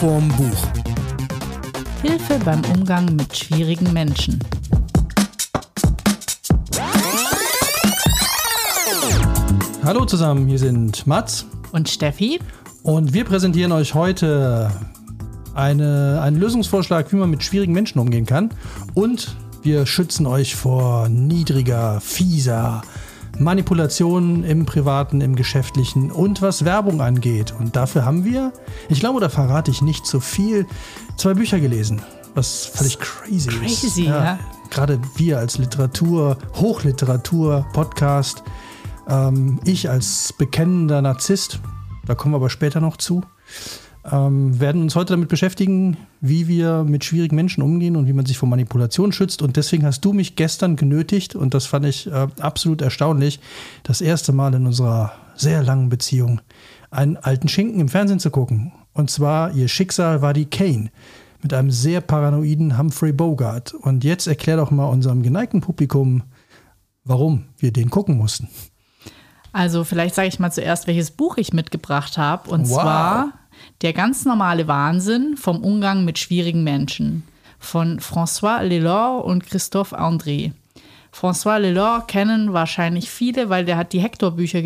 vorm Buch. Hilfe beim Umgang mit schwierigen Menschen. Hallo zusammen, hier sind Mats Und Steffi? und wir präsentieren euch heute eine, einen Lösungsvorschlag, wie man mit schwierigen Menschen umgehen kann. Und wir schützen euch vor niedriger, fieser Manipulation im privaten, im geschäftlichen und was Werbung angeht. Und dafür haben wir, ich glaube, da verrate ich nicht so viel, zwei Bücher gelesen, was völlig crazy, ist. Crazy, ja. Gerade wir als Literatur, Hochliteratur, Podcast, ähm, ich als bekennender Narzisst, da kommen wir aber später noch zu, ähm, werden uns heute damit beschäftigen, wie wir mit schwierigen Menschen umgehen und wie man sich vor Manipulation schützt. Und deswegen hast du mich gestern genötigt, und das fand ich äh, absolut erstaunlich, das erste Mal in unserer sehr langen Beziehung einen alten Schinken im Fernsehen zu gucken. Und zwar, ihr Schicksal war die Kane mit einem sehr paranoiden Humphrey Bogart. Und jetzt erklär doch mal unserem geneigten Publikum, warum wir den gucken mussten. Also vielleicht sage ich mal zuerst, welches Buch ich mitgebracht habe. Und Wow. zwar Der ganz normale Wahnsinn vom Umgang mit schwierigen Menschen von François Lelore und Christophe André. François Lelore kennen wahrscheinlich viele, weil der hat die Hector-Bücher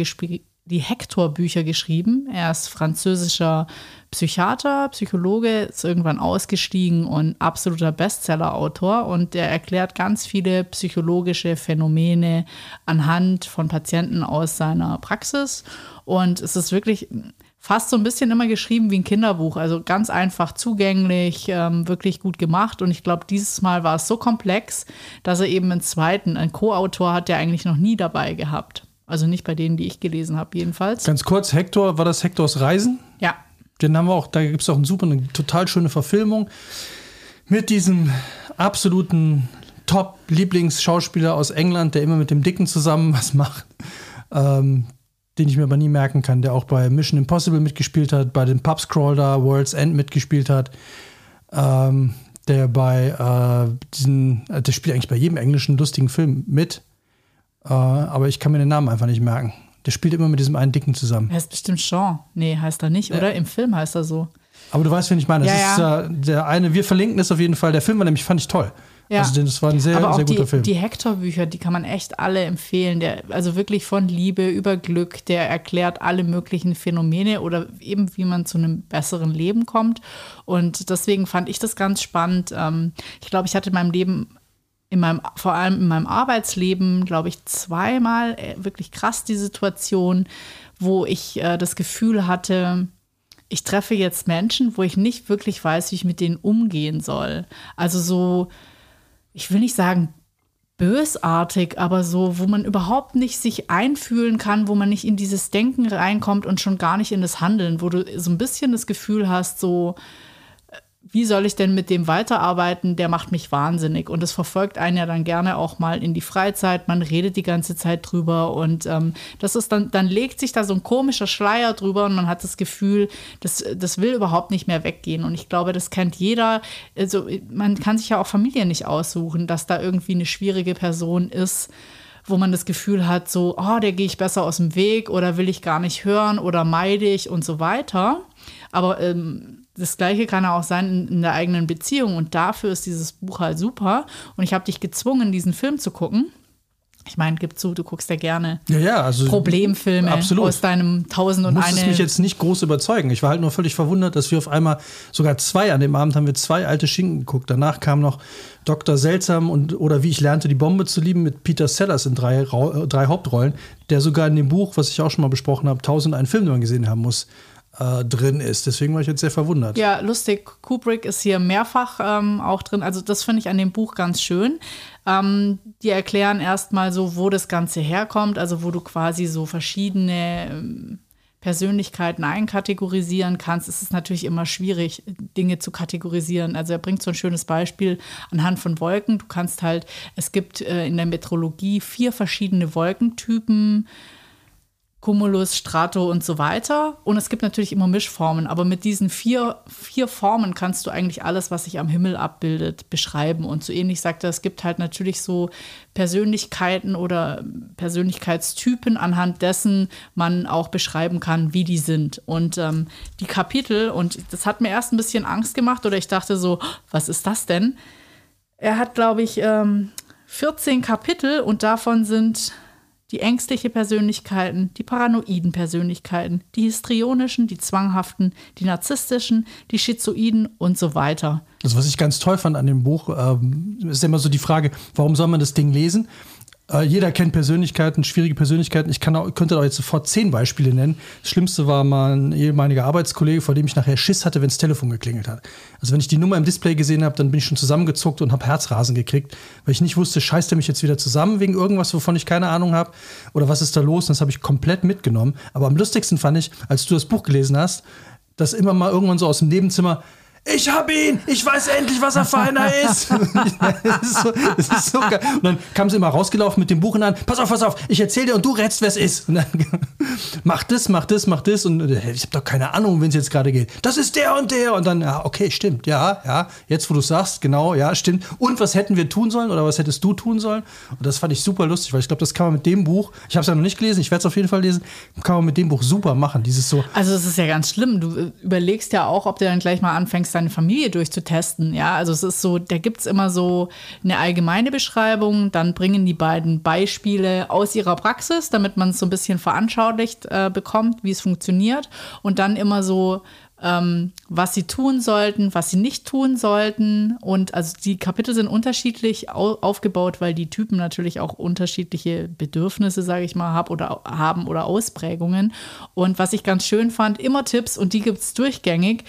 die Hector-Bücher geschrieben. Er ist französischer Psychiater, Psychologe, ist irgendwann ausgestiegen und absoluter Bestseller-Autor. Und der erklärt ganz viele psychologische Phänomene anhand von Patienten aus seiner Praxis. Und es ist wirklich fast so ein bisschen immer geschrieben wie ein Kinderbuch. Also ganz einfach zugänglich, ähm, wirklich gut gemacht. Und ich glaube, dieses Mal war es so komplex, dass er eben einen zweiten, einen Co-Autor hat, der eigentlich noch nie dabei gehabt. Also nicht bei denen, die ich gelesen habe, jedenfalls. Ganz kurz, Hector, war das Hectors Reisen? Ja, Den haben wir auch, da gibt es auch eine super, eine total schöne Verfilmung mit diesem absoluten Top-Lieblingsschauspieler aus England, der immer mit dem Dicken zusammen was macht, ähm, den ich mir aber nie merken kann, der auch bei Mission Impossible mitgespielt hat, bei dem Pub Scroller World's End mitgespielt hat, ähm, der bei äh, diesen, äh, der spielt eigentlich bei jedem englischen lustigen Film mit, äh, aber ich kann mir den Namen einfach nicht merken. Der spielt immer mit diesem einen Dicken zusammen. er ist bestimmt Sean. Nee, heißt er nicht, oder? Im Film heißt er so. Aber du weißt, wen ich meine. Das Ja, ist äh, der eine, wir verlinken es auf jeden Fall. Der Film war nämlich, fand ich toll. Ja. Also das war ein sehr, Aber auch sehr die, guter Film. die Hector-Bücher, die kann man echt alle empfehlen. Der, also wirklich von Liebe über Glück, der erklärt alle möglichen Phänomene oder eben, wie man zu einem besseren Leben kommt. Und deswegen fand ich das ganz spannend. Ähm, ich glaube, ich hatte in meinem Leben, in meinem, vor allem in meinem Arbeitsleben, glaube ich, zweimal äh, wirklich krass die Situation, wo ich äh, das Gefühl hatte, ich treffe jetzt Menschen, wo ich nicht wirklich weiß, wie ich mit denen umgehen soll. Also so, ich will nicht sagen bösartig, aber so, wo man überhaupt nicht sich einfühlen kann, wo man nicht in dieses Denken reinkommt und schon gar nicht in das Handeln, wo du so ein bisschen das Gefühl hast, so, wie soll ich denn mit dem weiterarbeiten? Der macht mich wahnsinnig. Und das verfolgt einen ja dann gerne auch mal in die Freizeit. Man redet die ganze Zeit drüber und ähm, das ist dann, dann legt sich da so ein komischer Schleier drüber und man hat das Gefühl, das, das will überhaupt nicht mehr weggehen. Und ich glaube, das kennt jeder. Also man kann sich ja auch Familie nicht aussuchen, dass da irgendwie eine schwierige Person ist wo man das Gefühl hat, so, oh, der gehe ich besser aus dem Weg oder will ich gar nicht hören oder meide ich und so weiter. Aber ähm, das Gleiche kann auch sein in, in der eigenen Beziehung und dafür ist dieses Buch halt super. Und ich habe dich gezwungen, diesen Film zu gucken. Ich meine, gib zu, du guckst ja gerne ja, ja, also Problemfilme Absolut. aus deinem Tausend und muss eine. mich jetzt nicht groß überzeugen. Ich war halt nur völlig verwundert, dass wir auf einmal sogar zwei an dem Abend haben wir zwei alte Schinken geguckt. Danach kam noch Dr. Seltsam und oder wie ich lernte die Bombe zu lieben mit Peter Sellers in drei, äh, drei Hauptrollen, der sogar in dem Buch, was ich auch schon mal besprochen habe, 1001 Film, den man gesehen haben muss, äh, drin ist. Deswegen war ich jetzt sehr verwundert. Ja, lustig. Kubrick ist hier mehrfach ähm, auch drin. Also das finde ich an dem Buch ganz schön. Ähm, die erklären erstmal so, wo das Ganze herkommt, also wo du quasi so verschiedene ähm, Persönlichkeiten einkategorisieren kannst, ist es natürlich immer schwierig, Dinge zu kategorisieren. Also er bringt so ein schönes Beispiel anhand von Wolken. Du kannst halt, es gibt äh, in der Metrologie vier verschiedene Wolkentypen. Cumulus, Strato und so weiter. Und es gibt natürlich immer Mischformen, aber mit diesen vier, vier Formen kannst du eigentlich alles, was sich am Himmel abbildet, beschreiben. Und so ähnlich sagt er, es gibt halt natürlich so Persönlichkeiten oder Persönlichkeitstypen, anhand dessen man auch beschreiben kann, wie die sind. Und ähm, die Kapitel, und das hat mir erst ein bisschen Angst gemacht, oder ich dachte so, was ist das denn? Er hat, glaube ich, ähm, 14 Kapitel und davon sind die ängstliche Persönlichkeiten, die paranoiden Persönlichkeiten, die histrionischen, die zwanghaften, die narzisstischen, die schizoiden und so weiter. Also was ich ganz toll fand an dem Buch, ähm, ist immer so die Frage, warum soll man das Ding lesen? Äh, jeder kennt Persönlichkeiten, schwierige Persönlichkeiten. Ich kann auch, könnte auch jetzt sofort zehn Beispiele nennen. Das Schlimmste war mal ein ehemaliger Arbeitskollege, vor dem ich nachher Schiss hatte, wenn das Telefon geklingelt hat. Also wenn ich die Nummer im Display gesehen habe, dann bin ich schon zusammengezuckt und habe Herzrasen gekriegt, weil ich nicht wusste, scheißt er mich jetzt wieder zusammen wegen irgendwas, wovon ich keine Ahnung habe? Oder was ist da los? Und das habe ich komplett mitgenommen. Aber am lustigsten fand ich, als du das Buch gelesen hast, dass immer mal irgendwann so aus dem Nebenzimmer ich hab ihn, ich weiß endlich, was er für einer ist. das, ist so, das ist so geil. Und dann kam sie immer rausgelaufen mit dem Buch in der Hand. Pass auf, pass auf, ich erzähl dir und du rätst, wer es ist. Und dann, mach das, mach das, mach das. Und äh, ich habe doch keine Ahnung, wenn es jetzt gerade geht. Das ist der und der. Und dann, ja, okay, stimmt, ja, ja. Jetzt, wo du sagst, genau, ja, stimmt. Und was hätten wir tun sollen oder was hättest du tun sollen? Und das fand ich super lustig, weil ich glaube, das kann man mit dem Buch, ich habe es ja noch nicht gelesen, ich werde es auf jeden Fall lesen, kann man mit dem Buch super machen. Dieses so. Also, es ist ja ganz schlimm. Du äh, überlegst ja auch, ob du dann gleich mal anfängst, deine Familie durchzutesten. Ja, also es ist so, da gibt es immer so eine allgemeine Beschreibung, dann bringen die beiden Beispiele aus ihrer Praxis, damit man es so ein bisschen veranschaulicht äh, bekommt, wie es funktioniert. Und dann immer so ähm, was sie tun sollten, was sie nicht tun sollten. Und also die Kapitel sind unterschiedlich au aufgebaut, weil die Typen natürlich auch unterschiedliche Bedürfnisse, sage ich mal, hab oder, haben oder Ausprägungen. Und was ich ganz schön fand, immer Tipps und die gibt es durchgängig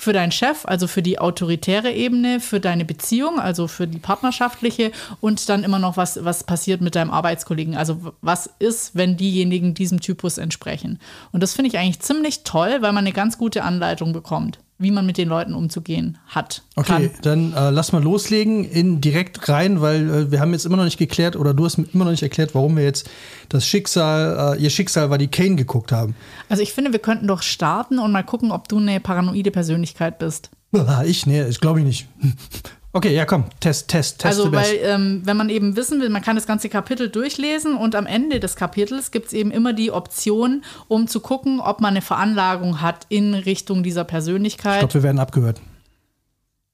für deinen Chef, also für die autoritäre Ebene, für deine Beziehung, also für die partnerschaftliche und dann immer noch, was, was passiert mit deinem Arbeitskollegen. Also was ist, wenn diejenigen diesem Typus entsprechen. Und das finde ich eigentlich ziemlich toll, weil man eine ganz gute Anleitung bekommt wie man mit den Leuten umzugehen hat. Okay, kann. dann äh, lass mal loslegen, in direkt rein, weil äh, wir haben jetzt immer noch nicht geklärt oder du hast immer noch nicht erklärt, warum wir jetzt das Schicksal, äh, ihr Schicksal war die Kane geguckt haben. Also ich finde, wir könnten doch starten und mal gucken, ob du eine paranoide Persönlichkeit bist. Ich, nee, ich glaube ich nicht. Okay, ja, komm, Test, Test, Test. Also, weil, ähm, wenn man eben wissen will, man kann das ganze Kapitel durchlesen und am Ende des Kapitels gibt es eben immer die Option, um zu gucken, ob man eine Veranlagung hat in Richtung dieser Persönlichkeit. Ich glaube, wir werden abgehört.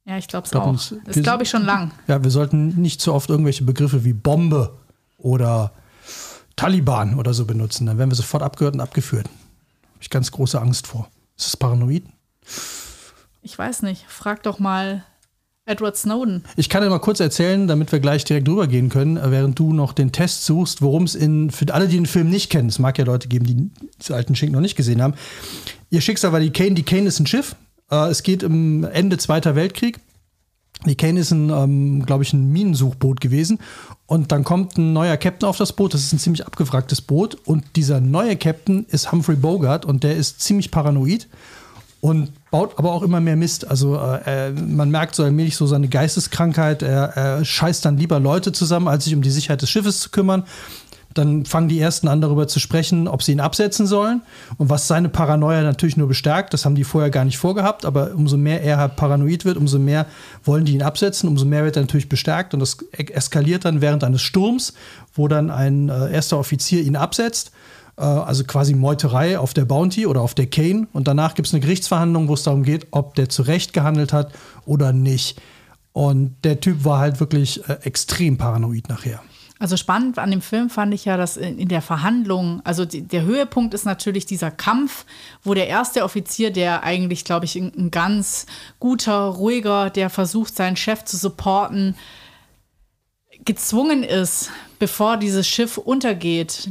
Ja, ich glaube es auch. Uns, das glaube ich schon lang. Ja, wir sollten nicht so oft irgendwelche Begriffe wie Bombe oder Taliban oder so benutzen. Dann werden wir sofort abgehört und abgeführt. Habe ich ganz große Angst vor. Ist das paranoid? Ich weiß nicht. Frag doch mal Edward Snowden. Ich kann dir mal kurz erzählen, damit wir gleich direkt drüber gehen können, äh, während du noch den Test suchst, worum es in, für alle, die den Film nicht kennen, es mag ja Leute geben, die diesen alten Schinken noch nicht gesehen haben. Ihr Schicksal war die Kane. Die Kane ist ein Schiff. Äh, es geht im Ende Zweiter Weltkrieg. Die Kane ist ein, ähm, glaube ich, ein Minensuchboot gewesen. Und dann kommt ein neuer Captain auf das Boot. Das ist ein ziemlich abgewracktes Boot. Und dieser neue Captain ist Humphrey Bogart und der ist ziemlich paranoid und baut aber auch immer mehr Mist. Also äh, man merkt so allmählich so seine Geisteskrankheit. Er, er scheißt dann lieber Leute zusammen, als sich um die Sicherheit des Schiffes zu kümmern. Dann fangen die ersten an darüber zu sprechen, ob sie ihn absetzen sollen. Und was seine Paranoia natürlich nur bestärkt, das haben die vorher gar nicht vorgehabt, aber umso mehr er halt paranoid wird, umso mehr wollen die ihn absetzen, umso mehr wird er natürlich bestärkt. Und das eskaliert dann während eines Sturms, wo dann ein äh, erster Offizier ihn absetzt äh, also quasi Meuterei auf der Bounty oder auf der Kane. Und danach gibt es eine Gerichtsverhandlung, wo es darum geht, ob der zu Recht gehandelt hat oder nicht. Und der Typ war halt wirklich äh, extrem paranoid nachher. Also spannend an dem Film fand ich ja, dass in, der Verhandlung, also die, der Höhepunkt ist natürlich dieser Kampf, wo der erste Offizier, der eigentlich, glaube ich, ein, ein ganz guter, ruhiger, der versucht, seinen Chef zu supporten, gezwungen ist, bevor dieses Schiff untergeht,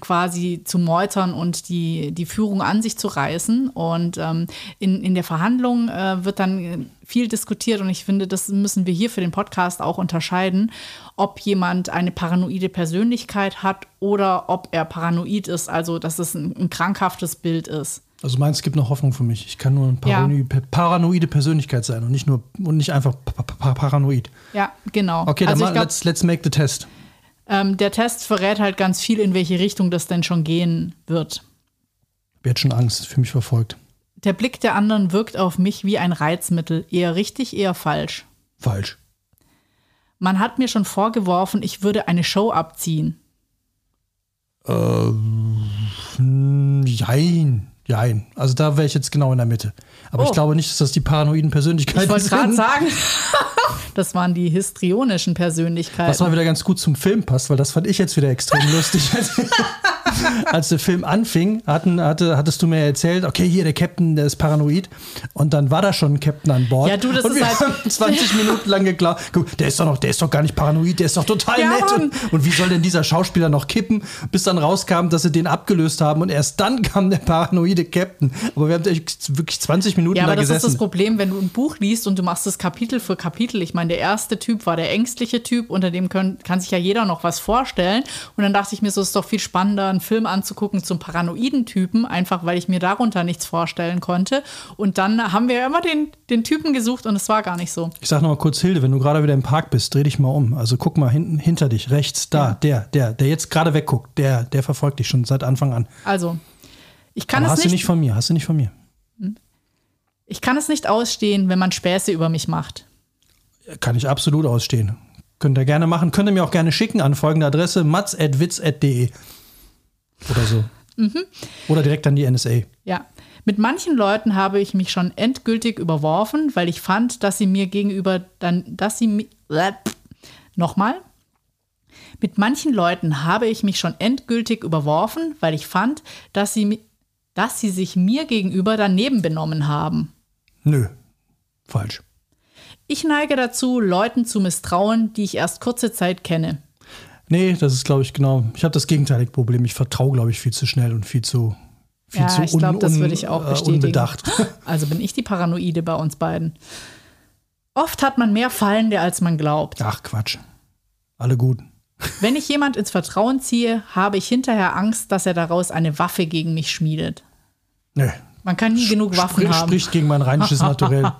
quasi zu meutern und die, die Führung an sich zu reißen. Und ähm, in, in der Verhandlung äh, wird dann viel diskutiert und ich finde, das müssen wir hier für den Podcast auch unterscheiden, ob jemand eine paranoide Persönlichkeit hat oder ob er paranoid ist, also dass es ein, ein krankhaftes Bild ist. Also meinst, es gibt noch Hoffnung für mich. Ich kann nur eine paranoide, ja. paranoide Persönlichkeit sein und nicht nur und nicht einfach paranoid. Ja, genau. Okay, dann also mal, glaub, let's, let's make the test. Ähm, der Test verrät halt ganz viel, in welche Richtung das denn schon gehen wird. Wer hat schon Angst, für mich verfolgt? Der Blick der anderen wirkt auf mich wie ein Reizmittel. Eher richtig, eher falsch. Falsch. Man hat mir schon vorgeworfen, ich würde eine Show abziehen. Ähm, jein, jein. Also da wäre ich jetzt genau in der Mitte. Aber Oh. ich glaube nicht, dass das die paranoiden Persönlichkeiten Ich wollte gerade sind. sagen, das waren die histrionischen Persönlichkeiten. Was mal wieder ganz gut zum Film passt, weil das fand ich jetzt wieder extrem lustig. Als der Film anfing, hatten, hatte, hattest du mir erzählt, okay, hier der Captain, der ist paranoid. Und dann war da schon ein Captain an Bord. Ja, du, das und ist wir halt- haben 20 Minuten lang geglaubt, guck, der ist doch noch, der ist doch gar nicht paranoid, der ist doch total Ja, nett. Und, und wie soll denn dieser Schauspieler noch kippen, bis dann rauskam, dass sie den abgelöst haben und erst dann kam der paranoide Captain. Aber wir haben wirklich 20 Minuten Ja, da aber das ist gesessen. das Problem, wenn du ein Buch liest und du machst es Kapitel für Kapitel. Ich meine, der erste Typ war der ängstliche Typ, unter dem können, kann sich ja jeder noch was vorstellen. Und dann dachte ich mir, so ist doch viel spannender, einen Film anzugucken zum paranoiden Typen, einfach weil ich mir darunter nichts vorstellen konnte. Und dann haben wir immer den, den Typen gesucht und es war gar nicht so. Ich sag noch mal kurz, Hilde, wenn du gerade wieder im Park bist, dreh dich mal um. Also guck mal hinten, hinter dich, rechts, da, der, der, der jetzt gerade wegguckt, der, der verfolgt dich schon seit Anfang an. Also, ich kann, Aber es hast du nicht, nicht von mir, hast du nicht von mir. ich kann es nicht ausstehen, wenn man Späße über mich macht. Kann ich absolut ausstehen. Könnt ihr gerne machen. Könnt ihr mir auch gerne schicken an folgende Adresse: matz.witz.de. Oder so. Mhm. Oder direkt an die NSA. Ja. Mit manchen Leuten habe ich mich schon endgültig überworfen, weil ich fand, dass sie mir gegenüber dann, dass sie mi- Äh, nochmal. Mit manchen Leuten habe ich mich schon endgültig überworfen, weil ich fand, dass sie, dass sie sich mir gegenüber daneben benommen haben. Nö. Falsch. Ich neige dazu, Leuten zu misstrauen, die ich erst kurze Zeit kenne. Nee, das ist, glaube ich, genau. Ich habe das gegenteilige Problem. Ich vertraue, glaube ich, viel zu schnell und viel zu, viel Ja, zu ich glaube, das würde ich auch äh, bestätigen. unbedacht. Also bin ich die Paranoide bei uns beiden. Oft hat man mehr Fallende, als man glaubt. Ach, Quatsch. Alle gut. Wenn ich jemand ins Vertrauen ziehe, habe ich hinterher Angst, dass er daraus eine Waffe gegen mich schmiedet. Nö. Man kann nie genug Waffen Sprich, haben. Spricht gegen mein rheinisches Naturell.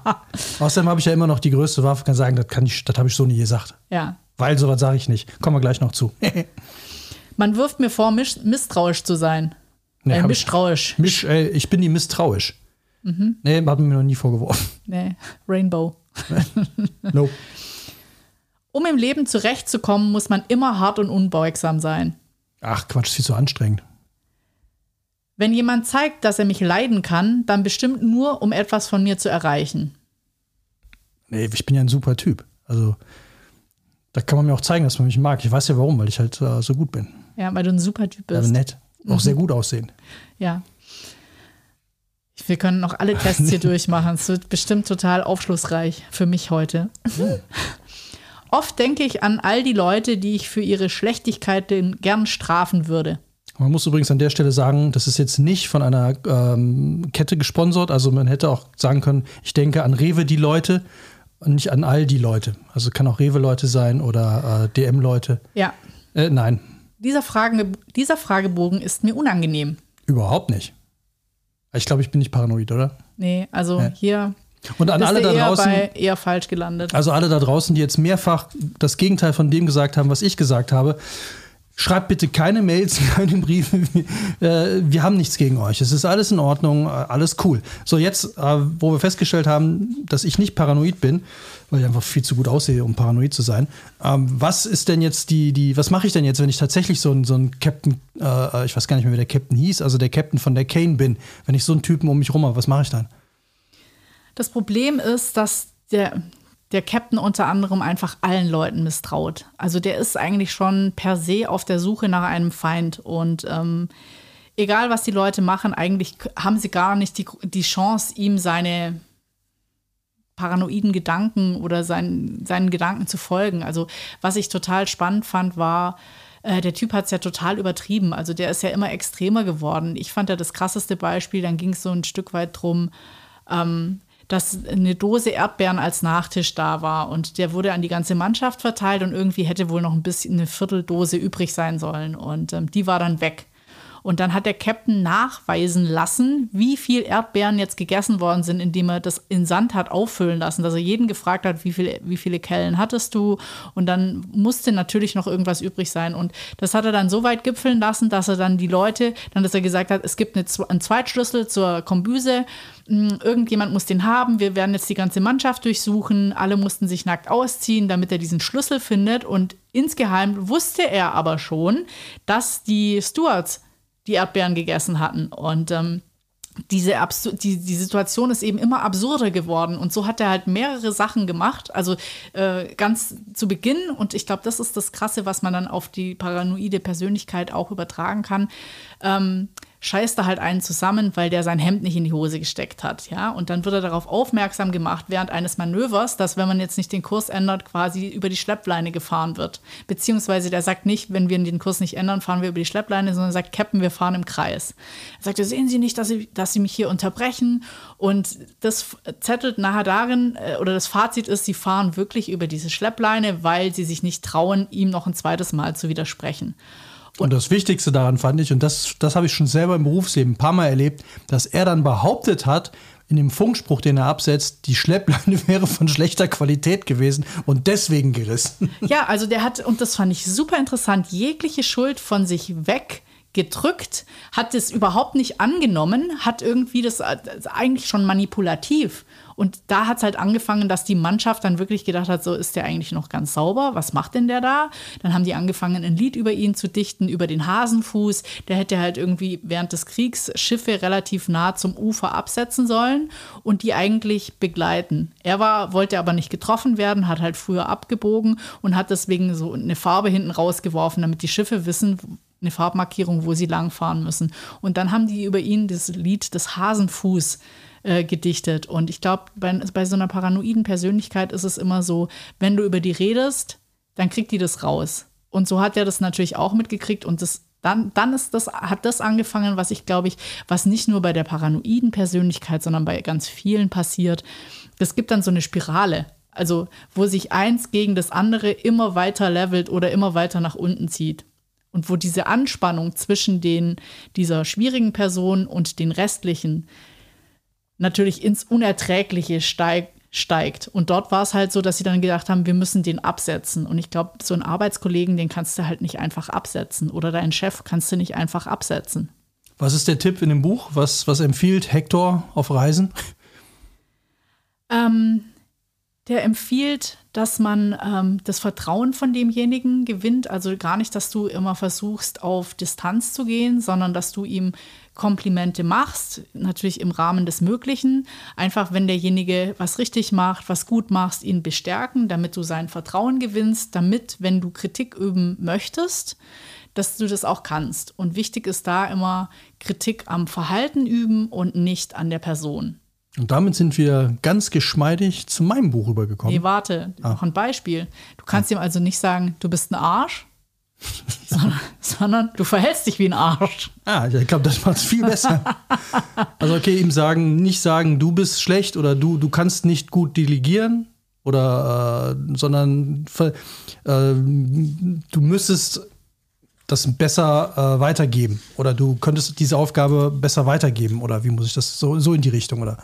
Außerdem habe ich ja immer noch die größte Waffe, kann sagen, das, kann ich, das habe ich so nie gesagt. Ja. Weil sowas sage ich nicht. Kommen wir gleich noch zu. Man wirft mir vor, misstrauisch zu sein. Nee, äh, hab ich- misstrauisch. Misch, ey, ich bin die misstrauisch. Mhm. Nee, hat mir noch nie vorgeworfen. Nee, Rainbow. Nope. Um im Leben zurechtzukommen, muss man immer hart und unbeugsam sein. Ach, Quatsch, ist viel zu anstrengend. Wenn jemand zeigt, dass er mich leiden kann, dann bestimmt nur, um etwas von mir zu erreichen. Nee, ich bin ja ein super Typ. Also, da kann man mir auch zeigen, dass man mich mag. Ich weiß ja warum, weil ich halt äh, so gut bin. Ja, weil du ein super Typ Also bist. nett. Auch sehr gut aussehen. Ja. Wir können noch alle Tests hier durchmachen. Es wird bestimmt total aufschlussreich für mich heute. Oft denke ich an all die Leute, die ich für ihre Schlechtigkeiten gern strafen würde. Man muss übrigens an der Stelle sagen, das ist jetzt nicht von einer ähm, Kette gesponsert. Also man hätte auch sagen können, ich denke an Rewe die Leute nicht an all die Leute. Also kann auch Rewe-Leute sein oder äh, DM-Leute. Ja. Äh, nein, Dieser, Frage, dieser Fragebogen ist mir unangenehm. überhaupt nicht. Ich glaube, ich bin nicht paranoid, oder? Nee, also Ja. hier Und an alle da eher, draußen, eher falsch gelandet. also alle da draußen, die jetzt mehrfach das Gegenteil von dem gesagt haben, was ich gesagt habe, schreibt bitte keine Mails, keine Briefe. Äh, wir haben nichts gegen euch. Es ist alles in Ordnung, äh, alles cool. So, jetzt, äh, wo wir festgestellt haben, dass ich nicht paranoid bin, weil ich einfach viel zu gut aussehe, um paranoid zu sein. Ähm, was ist denn jetzt die, die, was mache ich denn jetzt, wenn ich tatsächlich so ein, so ein Captain, ich weiß gar nicht mehr, wie der Captain hieß, also der Captain von der Kane bin, wenn ich so einen Typen um mich rum habe, was mache ich dann? Das Problem ist, dass der, der Captain unter anderem einfach allen Leuten misstraut. Also der ist eigentlich schon per se auf der Suche nach einem Feind. Und ähm, egal, was die Leute machen, eigentlich haben sie gar nicht die, die Chance, ihm seine paranoiden Gedanken oder seinen, seinen Gedanken zu folgen. Also was ich total spannend fand, war, äh, der Typ hat es ja total übertrieben. Also der ist ja immer extremer geworden. Ich fand ja das krasseste Beispiel, dann ging es so ein Stück weit drum, ähm, dass eine Dose Erdbeeren als Nachtisch da war und der wurde an die ganze Mannschaft verteilt und irgendwie hätte wohl noch ein bisschen eine Vierteldose übrig sein sollen und ähm, die war dann weg. Und dann hat der Captain nachweisen lassen, wie viel Erdbeeren jetzt gegessen worden sind, indem er das in Sand hat auffüllen lassen, dass er jeden gefragt hat, wie, viel, wie viele Kellen hattest du? Und dann musste natürlich noch irgendwas übrig sein. Und das hat er dann so weit gipfeln lassen, dass er dann die Leute, dann dass er gesagt hat, es gibt eine, einen Zweitschlüssel zur Kombüse, hm, irgendjemand muss den haben, wir werden jetzt die ganze Mannschaft durchsuchen, alle mussten sich nackt ausziehen, damit er diesen Schlüssel findet. Und insgeheim wusste er aber schon, dass die Stewards die Erdbeeren gegessen hatten. Und ähm, diese die, die Situation ist eben immer absurder geworden. Und so hat er halt mehrere Sachen gemacht. Also äh, ganz zu Beginn, und ich glaube, das ist das Krasse, was man dann auf die paranoide Persönlichkeit auch übertragen kann. Ähm, scheißt er halt einen zusammen, weil der sein Hemd nicht in die Hose gesteckt hat. Ja? Und dann wird er darauf aufmerksam gemacht während eines Manövers, dass wenn man jetzt nicht den Kurs ändert, quasi über die Schleppleine gefahren wird. Beziehungsweise der sagt nicht, wenn wir den Kurs nicht ändern, fahren wir über die Schleppleine, sondern sagt, Captain, wir fahren im Kreis. Er sagt, sehen Sie nicht, dass Sie, dass Sie mich hier unterbrechen? Und das zettelt nachher darin, äh, oder das Fazit ist, sie fahren wirklich über diese Schleppleine, weil sie sich nicht trauen, ihm noch ein zweites Mal zu widersprechen. Und das Wichtigste daran fand ich, und das, das habe ich schon selber im Berufsleben ein paar Mal erlebt, dass er dann behauptet hat, in dem Funkspruch, den er absetzt, die Schleppleine wäre von schlechter Qualität gewesen und deswegen gerissen. Ja, also der hat, und das fand ich super interessant, jegliche Schuld von sich weg gedrückt, hat es überhaupt nicht angenommen, hat irgendwie das eigentlich schon manipulativ. Und da hat es halt angefangen, dass die Mannschaft dann wirklich gedacht hat, so ist der eigentlich noch ganz sauber, was macht denn der da? Dann haben die angefangen, ein Lied über ihn zu dichten, über den Hasenfuß. Der hätte halt irgendwie während des Kriegs Schiffe relativ nah zum Ufer absetzen sollen und die eigentlich begleiten. Er war, wollte aber nicht getroffen werden, hat halt früher abgebogen und hat deswegen so eine Farbe hinten rausgeworfen, damit die Schiffe wissen, eine Farbmarkierung, wo sie langfahren müssen. Und dann haben die über ihn das Lied des Hasenfuß äh, gedichtet. Und ich glaube, bei, bei so einer paranoiden Persönlichkeit ist es immer so, wenn du über die redest, dann kriegt die das raus. Und so hat er das natürlich auch mitgekriegt und das dann, dann ist das, hat das angefangen, was ich glaube ich, was nicht nur bei der paranoiden Persönlichkeit, sondern bei ganz vielen passiert. Es gibt dann so eine Spirale, also wo sich eins gegen das andere immer weiter levelt oder immer weiter nach unten zieht. Und wo diese Anspannung zwischen den, dieser schwierigen Person und den restlichen natürlich ins Unerträgliche steigt, steigt. Und dort war es halt so, dass sie dann gedacht haben, wir müssen den absetzen. Und ich glaube, so einen Arbeitskollegen, den kannst du halt nicht einfach absetzen. Oder deinen Chef kannst du nicht einfach absetzen. Was ist der Tipp in dem Buch? Was, was empfiehlt Hector auf Reisen? Ähm, der empfiehlt, dass man ähm, das Vertrauen von demjenigen gewinnt. Also gar nicht, dass du immer versuchst, auf Distanz zu gehen, sondern dass du ihm Komplimente machst, natürlich im Rahmen des Möglichen. Einfach, wenn derjenige was richtig macht, was gut machst, ihn bestärken, damit du sein Vertrauen gewinnst, damit, wenn du Kritik üben möchtest, dass du das auch kannst. Und wichtig ist da immer Kritik am Verhalten üben und nicht an der Person. Und damit sind wir ganz geschmeidig zu meinem Buch rübergekommen. Nee, warte, ah. noch ein Beispiel. Du kannst ihm also nicht sagen, du bist ein Arsch, sondern, sondern, du verhältst dich wie ein Arsch. Ah, ich glaube, das macht es viel besser. also okay, ihm sagen, nicht sagen, du bist schlecht oder du, du kannst nicht gut delegieren oder äh, sondern äh, du müsstest das besser äh, weitergeben oder du könntest diese Aufgabe besser weitergeben oder wie muss ich das so, so in die Richtung oder?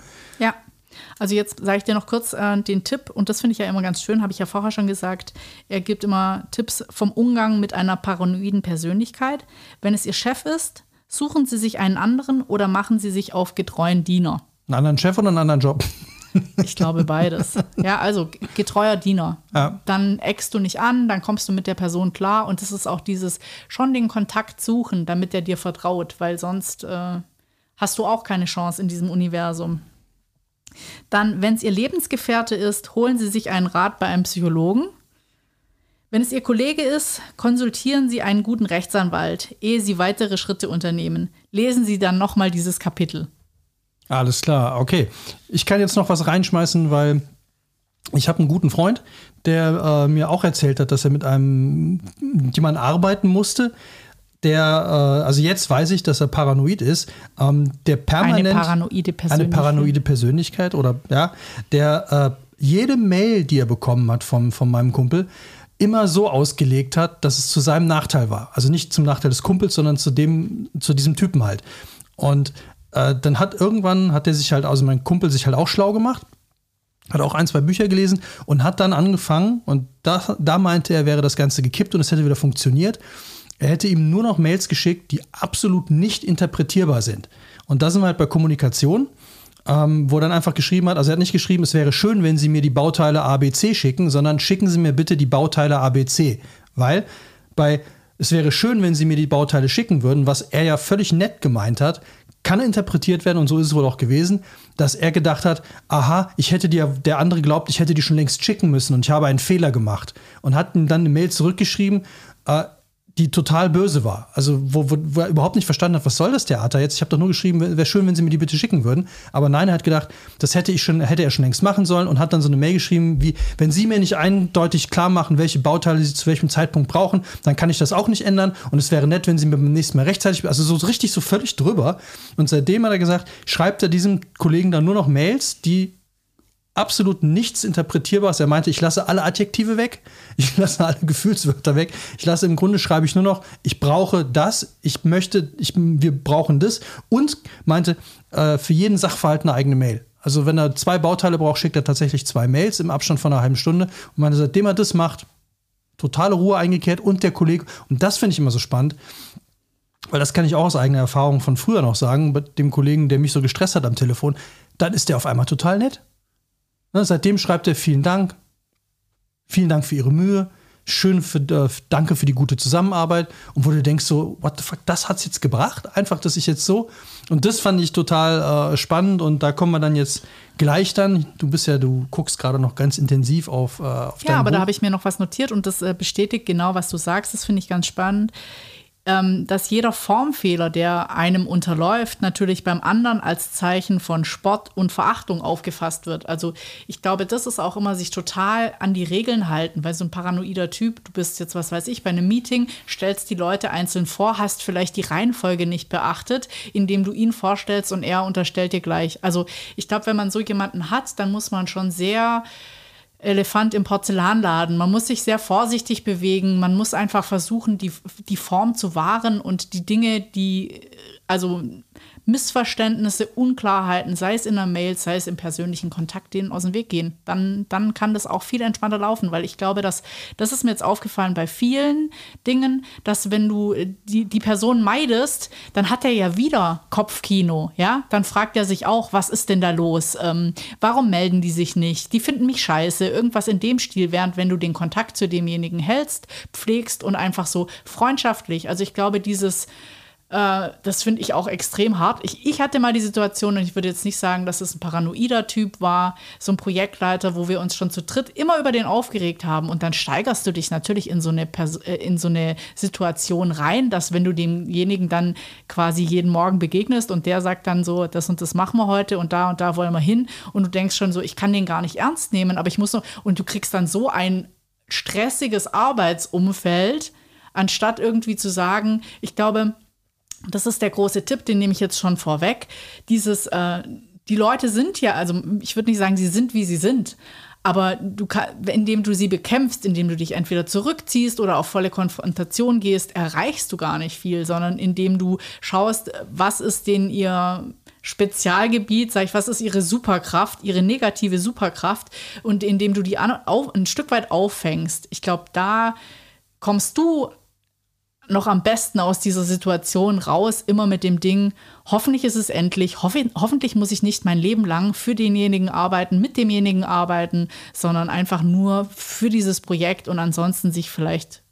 Also jetzt sage ich dir noch kurz äh, den Tipp und das finde ich ja immer ganz schön, habe ich ja vorher schon gesagt. Er gibt immer Tipps vom Umgang mit einer paranoiden Persönlichkeit. Wenn es Ihr Chef ist, suchen Sie sich einen anderen oder machen Sie sich auf getreuen Diener. Einen anderen Chef oder einen anderen Job? Ich glaube beides. Ja, also getreuer Diener. Ja. Dann eckst du nicht an, dann kommst du mit der Person klar und es ist auch dieses schon den Kontakt suchen, damit er dir vertraut, weil sonst äh, hast du auch keine Chance in diesem Universum. Dann, wenn es ihr Lebensgefährte ist, holen Sie sich einen Rat bei einem Psychologen. Wenn es Ihr Kollege ist, konsultieren Sie einen guten Rechtsanwalt, ehe Sie weitere Schritte unternehmen. Lesen Sie dann nochmal dieses Kapitel. Alles klar, okay. Ich kann jetzt noch was reinschmeißen, weil ich habe einen guten Freund, der äh, mir auch erzählt hat, dass er mit einem jemand arbeiten musste, der, äh, also jetzt weiß ich, dass er paranoid ist, ähm, der permanent eine paranoide Persönlichkeit, eine paranoide Persönlichkeit oder ja, der äh, jede Mail, die er bekommen hat von, von meinem Kumpel, immer so ausgelegt hat, dass es zu seinem Nachteil war. Also nicht zum Nachteil des Kumpels, sondern zu dem, zu diesem Typen halt. Und äh, dann hat irgendwann, hat er sich halt, also mein Kumpel sich halt auch schlau gemacht, hat auch ein, zwei Bücher gelesen und hat dann angefangen, und da, da meinte er, wäre das Ganze gekippt und es hätte wieder funktioniert. Er hätte ihm nur noch Mails geschickt, die absolut nicht interpretierbar sind. Und da sind wir halt bei Kommunikation, ähm, wo er dann einfach geschrieben hat, also er hat nicht geschrieben, es wäre schön, wenn Sie mir die Bauteile ABC schicken, sondern schicken Sie mir bitte die Bauteile ABC. Weil bei es wäre schön, wenn Sie mir die Bauteile schicken würden, was er ja völlig nett gemeint hat, kann interpretiert werden, und so ist es wohl auch gewesen, dass er gedacht hat, aha, ich hätte dir, der andere glaubt, ich hätte die schon längst schicken müssen und ich habe einen Fehler gemacht. Und hat ihm dann eine Mail zurückgeschrieben, äh, die total böse war. Also, wo, wo, wo, er überhaupt nicht verstanden hat, was soll das Theater jetzt? Ich habe doch nur geschrieben, wäre schön, wenn Sie mir die bitte schicken würden. Aber nein, er hat gedacht, das hätte ich schon, hätte er schon längst machen sollen und hat dann so eine Mail geschrieben, wie, wenn Sie mir nicht eindeutig klar machen, welche Bauteile Sie zu welchem Zeitpunkt brauchen, dann kann ich das auch nicht ändern. Und es wäre nett, wenn Sie mir beim nächsten Mal rechtzeitig, also so richtig so völlig drüber. Und seitdem hat er gesagt, schreibt er diesem Kollegen dann nur noch Mails, die absolut nichts Interpretierbares. Er meinte, ich lasse alle Adjektive weg, ich lasse alle Gefühlswörter weg. Ich lasse im Grunde schreibe ich nur noch, ich brauche das, ich möchte, ich, wir brauchen das und meinte, äh, für jeden Sachverhalt eine eigene Mail. Also wenn er zwei Bauteile braucht, schickt er tatsächlich zwei Mails im Abstand von einer halben Stunde. Und meinte, seitdem er das macht, totale Ruhe eingekehrt und der Kollege, und das finde ich immer so spannend, weil das kann ich auch aus eigener Erfahrung von früher noch sagen, mit dem Kollegen, der mich so gestresst hat am Telefon, dann ist der auf einmal total nett. Ne, seitdem schreibt er vielen Dank, vielen Dank für Ihre Mühe, schön für, äh, danke für die gute Zusammenarbeit und wo du denkst so, what the fuck, das hat's jetzt gebracht? Einfach, dass ich jetzt so und das fand ich total äh, spannend und da kommen wir dann jetzt gleich dann. Du bist ja, du guckst gerade noch ganz intensiv auf, äh, auf Ja, aber Buch. da habe ich mir noch was notiert und das äh, bestätigt genau, was du sagst. Das finde ich ganz spannend ähm, dass jeder Formfehler, der einem unterläuft, natürlich beim anderen als Zeichen von Spott und Verachtung aufgefasst wird. Also ich glaube, das ist auch immer sich total an die Regeln halten, weil so ein paranoider Typ, du bist jetzt, was weiß ich, bei einem Meeting, stellst die Leute einzeln vor, hast vielleicht die Reihenfolge nicht beachtet, indem du ihn vorstellst und er unterstellt dir gleich. Also ich glaube, wenn man so jemanden hat, dann muss man schon sehr Elefant im Porzellanladen. Man muss sich sehr vorsichtig bewegen. Man muss einfach versuchen, die, die Form zu wahren und die Dinge, die, also Missverständnisse, Unklarheiten, sei es in der Mail, sei es im persönlichen Kontakt, denen aus dem Weg gehen. Dann, dann kann das auch viel entspannter laufen, weil ich glaube, dass das ist mir jetzt aufgefallen bei vielen Dingen, dass wenn du die, die Person meidest, dann hat er ja wieder Kopfkino, ja? Dann fragt er sich auch, was ist denn da los? Ähm, warum melden die sich nicht? Die finden mich scheiße, irgendwas in dem Stil, während wenn du den Kontakt zu demjenigen hältst, pflegst und einfach so freundschaftlich. Also ich glaube, dieses äh, das finde ich auch extrem hart. Ich, ich hatte mal die Situation, und ich würde jetzt nicht sagen, dass es ein paranoider Typ war, so ein Projektleiter, wo wir uns schon zu dritt immer über den aufgeregt haben. Und dann steigerst du dich natürlich in so eine, Pers äh, in so eine Situation rein, dass wenn du demjenigen dann quasi jeden Morgen begegnest und der sagt dann so, das und das machen wir heute und da und da wollen wir hin. Und du denkst schon so, ich kann den gar nicht ernst nehmen, aber ich muss noch, und du kriegst dann so ein stressiges Arbeitsumfeld, anstatt irgendwie zu sagen, ich glaube, das ist der große Tipp, den nehme ich jetzt schon vorweg. Dieses, äh, die Leute sind ja, also ich würde nicht sagen, sie sind, wie sie sind. Aber du indem du sie bekämpfst, indem du dich entweder zurückziehst oder auf volle Konfrontation gehst, erreichst du gar nicht viel, sondern indem du schaust, was ist denn ihr Spezialgebiet, sag ich, was ist ihre Superkraft, ihre negative Superkraft und indem du die an, auf, ein Stück weit auffängst. Ich glaube, da kommst du noch am besten aus dieser Situation raus, immer mit dem Ding, hoffentlich ist es endlich, hoff hoffentlich muss ich nicht mein Leben lang für denjenigen arbeiten, mit demjenigen arbeiten, sondern einfach nur für dieses Projekt und ansonsten sich vielleicht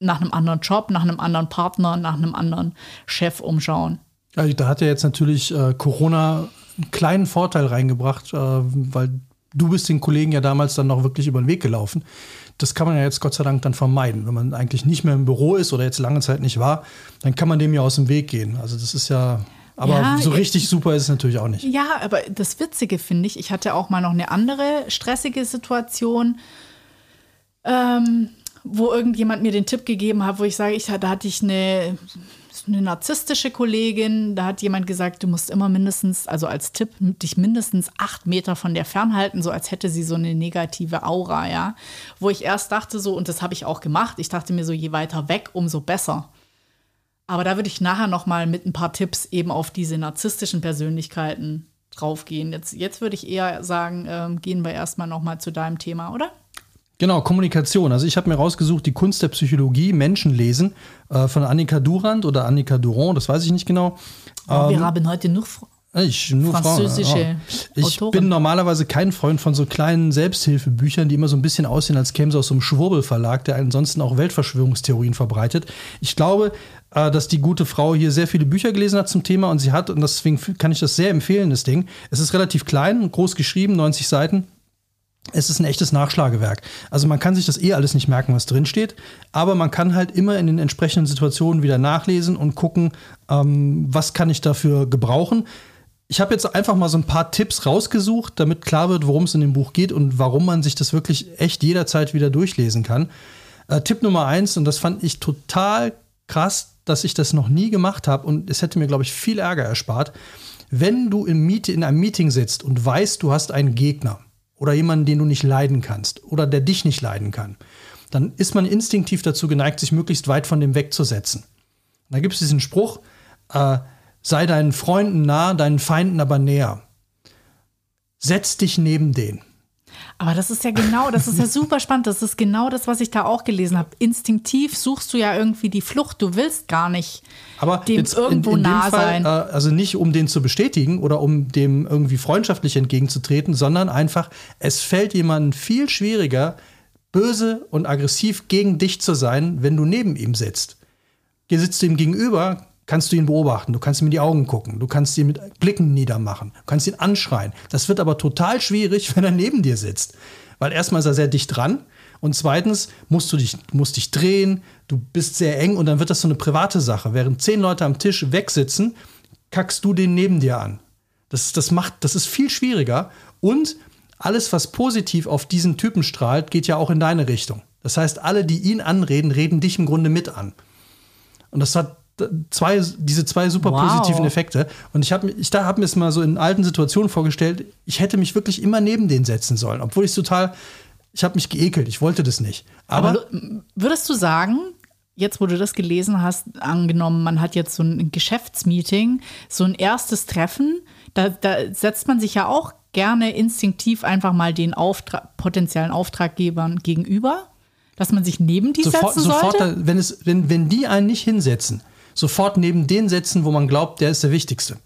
nach einem anderen Job, nach einem anderen Partner, nach einem anderen Chef umschauen. Ja, da hat ja jetzt natürlich äh, Corona einen kleinen Vorteil reingebracht, äh, weil du bist den Kollegen ja damals dann noch wirklich über den Weg gelaufen das kann man ja jetzt Gott sei Dank dann vermeiden. Wenn man eigentlich nicht mehr im Büro ist oder jetzt lange Zeit nicht war, dann kann man dem ja aus dem Weg gehen. Also das ist ja, aber ja, so richtig super ist es natürlich auch nicht. Ja, aber das Witzige finde ich, ich hatte auch mal noch eine andere stressige Situation, ähm, wo irgendjemand mir den Tipp gegeben hat, wo ich sage, ich, da hatte ich eine eine narzisstische Kollegin, da hat jemand gesagt, du musst immer mindestens, also als Tipp, dich mindestens acht Meter von der fernhalten, so als hätte sie so eine negative Aura, ja. Wo ich erst dachte so, und das habe ich auch gemacht, ich dachte mir so, je weiter weg, umso besser. Aber da würde ich nachher noch mal mit ein paar Tipps eben auf diese narzisstischen Persönlichkeiten draufgehen. Jetzt, jetzt würde ich eher sagen, ähm, gehen wir erstmal noch mal zu deinem Thema, oder? Genau, Kommunikation. Also ich habe mir rausgesucht, die Kunst der Psychologie, Menschenlesen äh, von Annika Durand oder Annika Durand, das weiß ich nicht genau. Oh, wir ähm, haben heute nur ich, nur französische Frauen, ja. Ich Autoren. bin normalerweise kein Freund von so kleinen Selbsthilfebüchern, die immer so ein bisschen aussehen, als kämen sie aus so einem Schwurbelverlag, der ansonsten auch Weltverschwörungstheorien verbreitet. Ich glaube, äh, dass die gute Frau hier sehr viele Bücher gelesen hat zum Thema und sie hat, und deswegen kann ich das sehr empfehlen, das Ding. Es ist relativ klein, groß geschrieben, 90 Seiten es ist ein echtes Nachschlagewerk. Also man kann sich das eh alles nicht merken, was drin steht, aber man kann halt immer in den entsprechenden Situationen wieder nachlesen und gucken, ähm, was kann ich dafür gebrauchen. Ich habe jetzt einfach mal so ein paar Tipps rausgesucht, damit klar wird, worum es in dem Buch geht und warum man sich das wirklich echt jederzeit wieder durchlesen kann. Äh, Tipp Nummer eins, und das fand ich total krass, dass ich das noch nie gemacht habe und es hätte mir, glaube ich, viel Ärger erspart. Wenn du im Meet in einem Meeting sitzt und weißt, du hast einen Gegner, oder jemanden, den du nicht leiden kannst oder der dich nicht leiden kann, dann ist man instinktiv dazu geneigt, sich möglichst weit von dem wegzusetzen. Da gibt es diesen Spruch, äh, sei deinen Freunden nah, deinen Feinden aber näher. Setz dich neben den. Aber das ist ja genau, das ist ja super spannend. Das ist genau das, was ich da auch gelesen habe. Instinktiv suchst du ja irgendwie die Flucht. Du willst gar nicht Aber dem irgendwo in, in nah Fall, sein. Äh, also nicht, um den zu bestätigen oder um dem irgendwie freundschaftlich entgegenzutreten, sondern einfach, es fällt jemandem viel schwieriger, böse und aggressiv gegen dich zu sein, wenn du neben ihm sitzt. Hier sitzt du ihm gegenüber, kannst du ihn beobachten, du kannst ihm in die Augen gucken, du kannst ihn mit Blicken niedermachen, du kannst ihn anschreien. Das wird aber total schwierig, wenn er neben dir sitzt. Weil erstmal ist er sehr dicht dran und zweitens musst du dich, musst dich drehen, du bist sehr eng und dann wird das so eine private Sache. Während zehn Leute am Tisch wegsitzen, kackst du den neben dir an. Das, das, macht, das ist viel schwieriger und alles, was positiv auf diesen Typen strahlt, geht ja auch in deine Richtung. Das heißt, alle, die ihn anreden, reden dich im Grunde mit an. Und das hat zwei, diese zwei super wow. positiven Effekte. Und ich habe ich hab mir es mal so in alten Situationen vorgestellt, ich hätte mich wirklich immer neben den setzen sollen, obwohl ich total, ich habe mich geekelt, ich wollte das nicht. Aber, Aber würdest du sagen, jetzt wo du das gelesen hast, angenommen, man hat jetzt so ein Geschäftsmeeting, so ein erstes Treffen, da, da setzt man sich ja auch gerne instinktiv einfach mal den Auftrag, potenziellen Auftraggebern gegenüber, dass man sich neben die sofort, setzen sollte? Sofort, wenn, es, wenn, wenn die einen nicht hinsetzen, sofort neben den setzen, wo man glaubt, der ist der Wichtigste.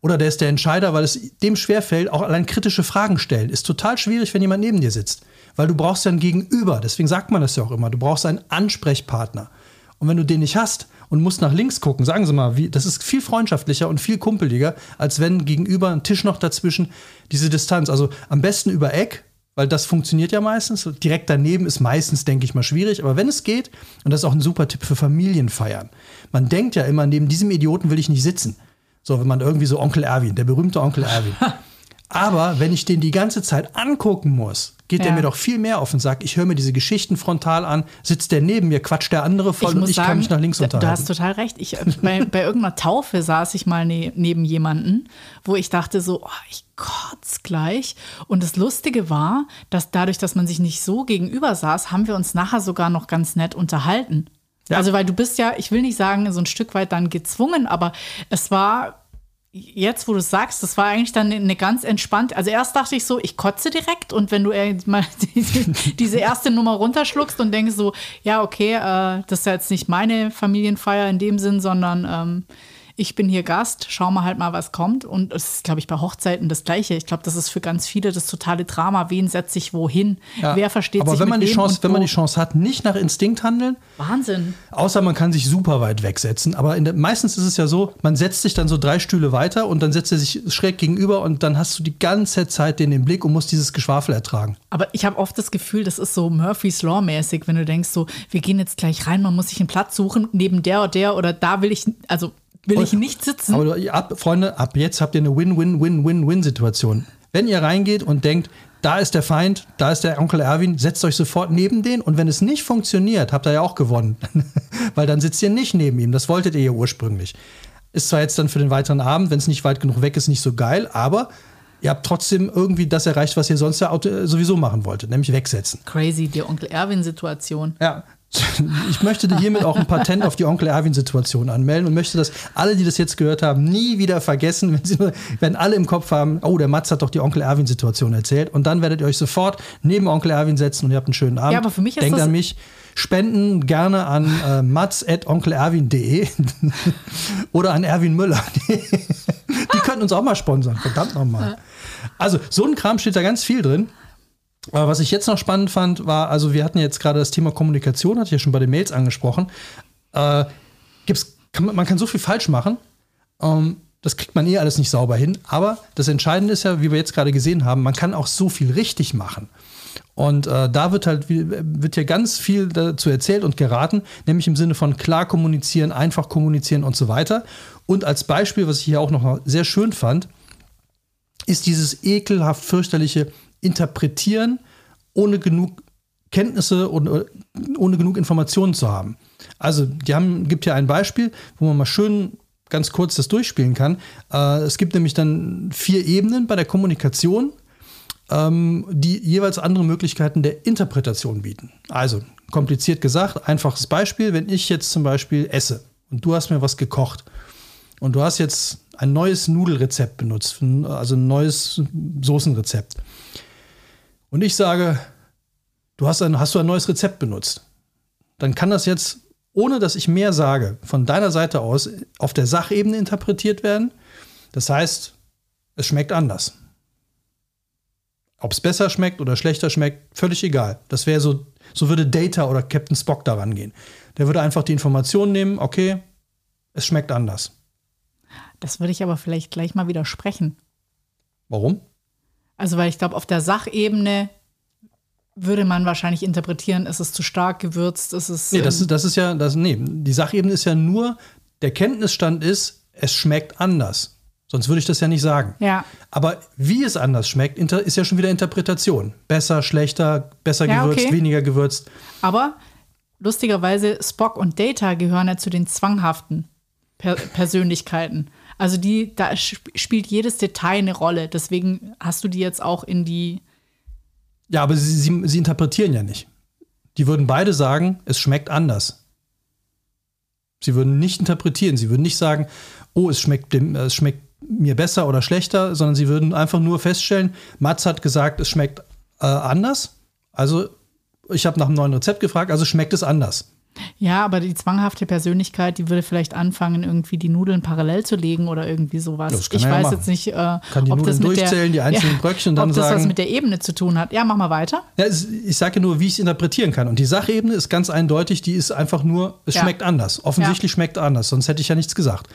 Oder der ist der Entscheider, weil es dem schwerfällt, auch allein kritische Fragen stellen. Ist total schwierig, wenn jemand neben dir sitzt. Weil du brauchst ja ein Gegenüber. Deswegen sagt man das ja auch immer. Du brauchst einen Ansprechpartner. Und wenn du den nicht hast und musst nach links gucken, sagen Sie mal, wie, das ist viel freundschaftlicher und viel kumpeliger, als wenn gegenüber ein Tisch noch dazwischen diese Distanz. Also am besten über Eck, weil das funktioniert ja meistens. Direkt daneben ist meistens, denke ich mal, schwierig. Aber wenn es geht, und das ist auch ein super Tipp für Familienfeiern, man denkt ja immer, neben diesem Idioten will ich nicht sitzen. So, wenn man irgendwie so Onkel Erwin, der berühmte Onkel Erwin. Aber wenn ich den die ganze Zeit angucken muss, geht ja. der mir doch viel mehr auf und sagt, ich höre mir diese Geschichten frontal an, sitzt der neben mir, quatscht der andere voll ich und ich sagen, kann mich nach links unterhalten. Du hast total recht. Ich, bei, bei irgendeiner Taufe saß ich mal ne, neben jemanden, wo ich dachte so, oh, ich kotz gleich. Und das Lustige war, dass dadurch, dass man sich nicht so gegenüber saß, haben wir uns nachher sogar noch ganz nett unterhalten. Ja. Also, weil du bist ja, ich will nicht sagen, so ein Stück weit dann gezwungen, aber es war jetzt, wo du sagst, das war eigentlich dann eine ganz entspannt. Also erst dachte ich so, ich kotze direkt und wenn du mal diese erste Nummer runterschluckst und denkst so, ja, okay, äh, das ist ja jetzt nicht meine Familienfeier in dem Sinn, sondern ähm, ich bin hier Gast, schau mal halt mal, was kommt. Und es ist, glaube ich, bei Hochzeiten das Gleiche. Ich glaube, das ist für ganz viele das totale Drama. Wen setze ich wohin? Ja, Wer versteht aber sich wenn man die Chance, wenn man die Chance hat, nicht nach Instinkt handeln. Wahnsinn. Außer man kann sich super weit wegsetzen. Aber der, meistens ist es ja so, man setzt sich dann so drei Stühle weiter und dann setzt er sich schräg gegenüber und dann hast du die ganze Zeit den im Blick und musst dieses Geschwafel ertragen. Aber ich habe oft das Gefühl, das ist so Murphy's Law mäßig, wenn du denkst so, wir gehen jetzt gleich rein, man muss sich einen Platz suchen neben der oder der oder da will ich, also will ich nicht sitzen. Aber ab, Freunde, ab jetzt habt ihr eine Win-Win-Win-Win-Win-Situation. Wenn ihr reingeht und denkt, da ist der Feind, da ist der Onkel Erwin, setzt euch sofort neben den und wenn es nicht funktioniert, habt ihr ja auch gewonnen. Weil dann sitzt ihr nicht neben ihm. Das wolltet ihr ja ursprünglich. Ist zwar jetzt dann für den weiteren Abend, wenn es nicht weit genug weg ist, nicht so geil, aber ihr habt trotzdem irgendwie das erreicht, was ihr sonst ja sowieso machen wolltet, nämlich wegsetzen. Crazy, die Onkel Erwin-Situation. Ja, ich möchte hiermit auch ein Patent auf die Onkel Erwin-Situation anmelden und möchte, dass alle, die das jetzt gehört haben, nie wieder vergessen, wenn sie wenn alle im Kopf haben, oh, der Mats hat doch die Onkel Erwin-Situation erzählt. Und dann werdet ihr euch sofort neben Onkel Erwin setzen und ihr habt einen schönen Abend. Ja, aber für mich ist Denkt an mich. Spenden gerne an äh, mats.onkelerwin.de oder an Erwin Müller. die könnten uns auch mal sponsern, verdammt nochmal. Also, so ein Kram steht da ganz viel drin. Aber was ich jetzt noch spannend fand, war, also wir hatten jetzt gerade das Thema Kommunikation, hatte ich ja schon bei den Mails angesprochen. Äh, gibt's, kann man, man, kann so viel falsch machen. Ähm, das kriegt man eh alles nicht sauber hin. Aber das Entscheidende ist ja, wie wir jetzt gerade gesehen haben, man kann auch so viel richtig machen. Und äh, da wird halt wird hier ganz viel dazu erzählt und geraten, nämlich im Sinne von klar kommunizieren, einfach kommunizieren und so weiter. Und als Beispiel, was ich hier auch noch sehr schön fand, ist dieses ekelhaft fürchterliche interpretieren, ohne genug Kenntnisse und äh, ohne genug Informationen zu haben. Also, die haben, gibt hier ein Beispiel, wo man mal schön ganz kurz das durchspielen kann. Äh, es gibt nämlich dann vier Ebenen bei der Kommunikation, ähm, die jeweils andere Möglichkeiten der Interpretation bieten. Also, kompliziert gesagt, einfaches Beispiel, wenn ich jetzt zum Beispiel esse und du hast mir was gekocht und du hast jetzt ein neues Nudelrezept benutzt, also ein neues Soßenrezept und ich sage, du hast ein, hast du ein neues Rezept benutzt, dann kann das jetzt, ohne dass ich mehr sage, von deiner Seite aus auf der Sachebene interpretiert werden. Das heißt, es schmeckt anders. Ob es besser schmeckt oder schlechter schmeckt, völlig egal. Das wäre so, so würde Data oder Captain Spock daran gehen. Der würde einfach die Information nehmen, okay, es schmeckt anders. Das würde ich aber vielleicht gleich mal widersprechen. Warum? Also, weil ich glaube, auf der Sachebene würde man wahrscheinlich interpretieren, ist es zu stark gewürzt, ist es. Nee, das ist, das ist ja, das, nee, die Sachebene ist ja nur, der Kenntnisstand ist, es schmeckt anders. Sonst würde ich das ja nicht sagen. Ja. Aber wie es anders schmeckt, ist ja schon wieder Interpretation. Besser, schlechter, besser ja, gewürzt, okay. weniger gewürzt. Aber lustigerweise, Spock und Data gehören ja zu den zwanghaften per Persönlichkeiten. Also die, da spielt jedes Detail eine Rolle. Deswegen hast du die jetzt auch in die. Ja, aber sie, sie, sie interpretieren ja nicht. Die würden beide sagen, es schmeckt anders. Sie würden nicht interpretieren. Sie würden nicht sagen, oh, es schmeckt, dem, es schmeckt mir besser oder schlechter, sondern sie würden einfach nur feststellen, Mats hat gesagt, es schmeckt äh, anders. Also ich habe nach einem neuen Rezept gefragt, also schmeckt es anders. Ja, aber die zwanghafte Persönlichkeit, die würde vielleicht anfangen, irgendwie die Nudeln parallel zu legen oder irgendwie sowas. Ich ja weiß machen. jetzt nicht, äh, kann die ob Nudeln das mit durchzählen, der, die einzelnen ja, Bröckchen und dann ob das sagen, was mit der Ebene zu tun hat. Ja, mach mal weiter. Ja, ich sage nur, wie ich es interpretieren kann. Und die Sachebene ist ganz eindeutig, die ist einfach nur, es ja. schmeckt anders. Offensichtlich schmeckt anders, sonst hätte ich ja nichts gesagt.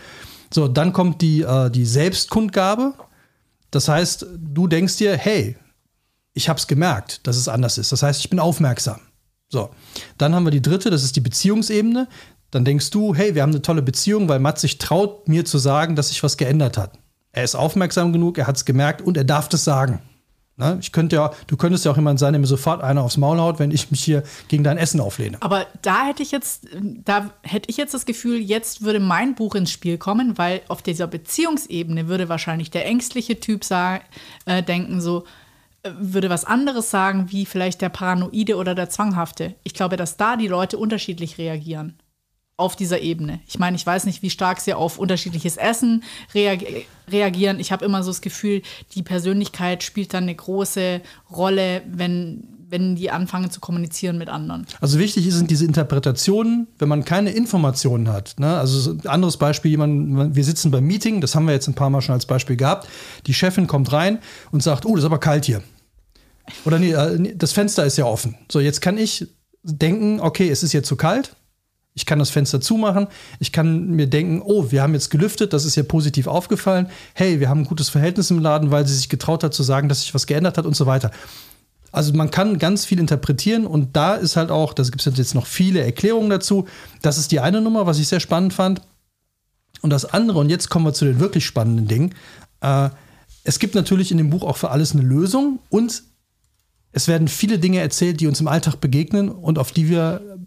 So, dann kommt die, äh, die Selbstkundgabe. Das heißt, du denkst dir, hey, ich habe es gemerkt, dass es anders ist. Das heißt, ich bin aufmerksam. So, dann haben wir die dritte, das ist die Beziehungsebene. Dann denkst du, hey, wir haben eine tolle Beziehung, weil Matt sich traut, mir zu sagen, dass sich was geändert hat. Er ist aufmerksam genug, er hat es gemerkt und er darf das sagen. Ne? Ich könnte ja, du könntest ja auch jemand sein, der mir sofort einer aufs Maul haut, wenn ich mich hier gegen dein Essen auflehne. Aber da hätte ich jetzt, da hätte ich jetzt das Gefühl, jetzt würde mein Buch ins Spiel kommen, weil auf dieser Beziehungsebene würde wahrscheinlich der ängstliche Typ sagen, äh, denken so, würde was anderes sagen, wie vielleicht der Paranoide oder der Zwanghafte. Ich glaube, dass da die Leute unterschiedlich reagieren auf dieser Ebene. Ich meine, ich weiß nicht, wie stark sie auf unterschiedliches Essen reage reagieren. Ich habe immer so das Gefühl, die Persönlichkeit spielt dann eine große Rolle, wenn, wenn die anfangen zu kommunizieren mit anderen. Also wichtig sind diese Interpretationen, wenn man keine Informationen hat. Ne? Also ein anderes Beispiel, jemand, wir sitzen beim Meeting, das haben wir jetzt ein paar Mal schon als Beispiel gehabt. Die Chefin kommt rein und sagt, oh, das ist aber kalt hier. Oder äh, nee, das Fenster ist ja offen. So, jetzt kann ich denken, okay, es ist jetzt zu kalt. Ich kann das Fenster zumachen. Ich kann mir denken, oh, wir haben jetzt gelüftet, das ist ihr positiv aufgefallen. Hey, wir haben ein gutes Verhältnis im Laden, weil sie sich getraut hat zu sagen, dass sich was geändert hat und so weiter. Also man kann ganz viel interpretieren und da ist halt auch, da gibt es jetzt noch viele Erklärungen dazu. Das ist die eine Nummer, was ich sehr spannend fand. Und das andere, und jetzt kommen wir zu den wirklich spannenden Dingen. Äh, es gibt natürlich in dem Buch auch für alles eine Lösung und es werden viele Dinge erzählt, die uns im Alltag begegnen und auf die wir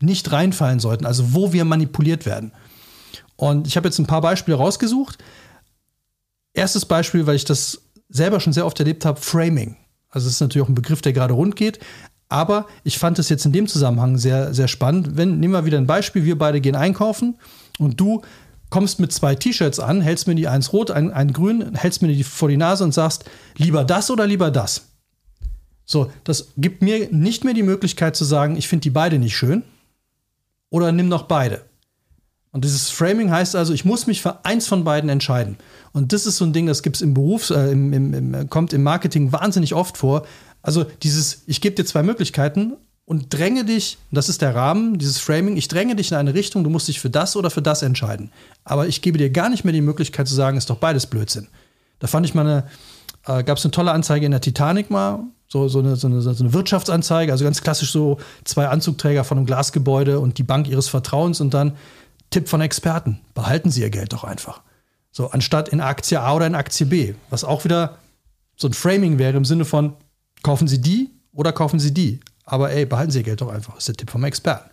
nicht reinfallen sollten, also wo wir manipuliert werden. Und ich habe jetzt ein paar Beispiele rausgesucht. Erstes Beispiel, weil ich das selber schon sehr oft erlebt habe, Framing. Also es ist natürlich auch ein Begriff, der gerade rund geht. Aber ich fand es jetzt in dem Zusammenhang sehr, sehr spannend. Wenn, nehmen wir wieder ein Beispiel, wir beide gehen einkaufen und du kommst mit zwei T-Shirts an, hältst mir die eins rot, ein, ein grün, hältst mir die vor die Nase und sagst, lieber das oder lieber das. So, das gibt mir nicht mehr die Möglichkeit zu sagen, ich finde die beide nicht schön oder nimm noch beide. Und dieses Framing heißt also, ich muss mich für eins von beiden entscheiden. Und das ist so ein Ding, das gibt es im Berufs, äh, im, im, im, kommt im Marketing wahnsinnig oft vor. Also dieses, ich gebe dir zwei Möglichkeiten und dränge dich, das ist der Rahmen, dieses Framing, ich dränge dich in eine Richtung, du musst dich für das oder für das entscheiden. Aber ich gebe dir gar nicht mehr die Möglichkeit zu sagen, ist doch beides Blödsinn. Da fand ich mal eine, äh, gab es eine tolle Anzeige in der Titanic mal, so, so, eine, so, eine, so eine Wirtschaftsanzeige, also ganz klassisch so zwei Anzugträger von einem Glasgebäude und die Bank ihres Vertrauens und dann Tipp von Experten, behalten Sie Ihr Geld doch einfach. So, anstatt in Aktie A oder in Aktie B, was auch wieder so ein Framing wäre im Sinne von, kaufen Sie die oder kaufen Sie die. Aber ey, behalten Sie Ihr Geld doch einfach, ist der Tipp vom Experten.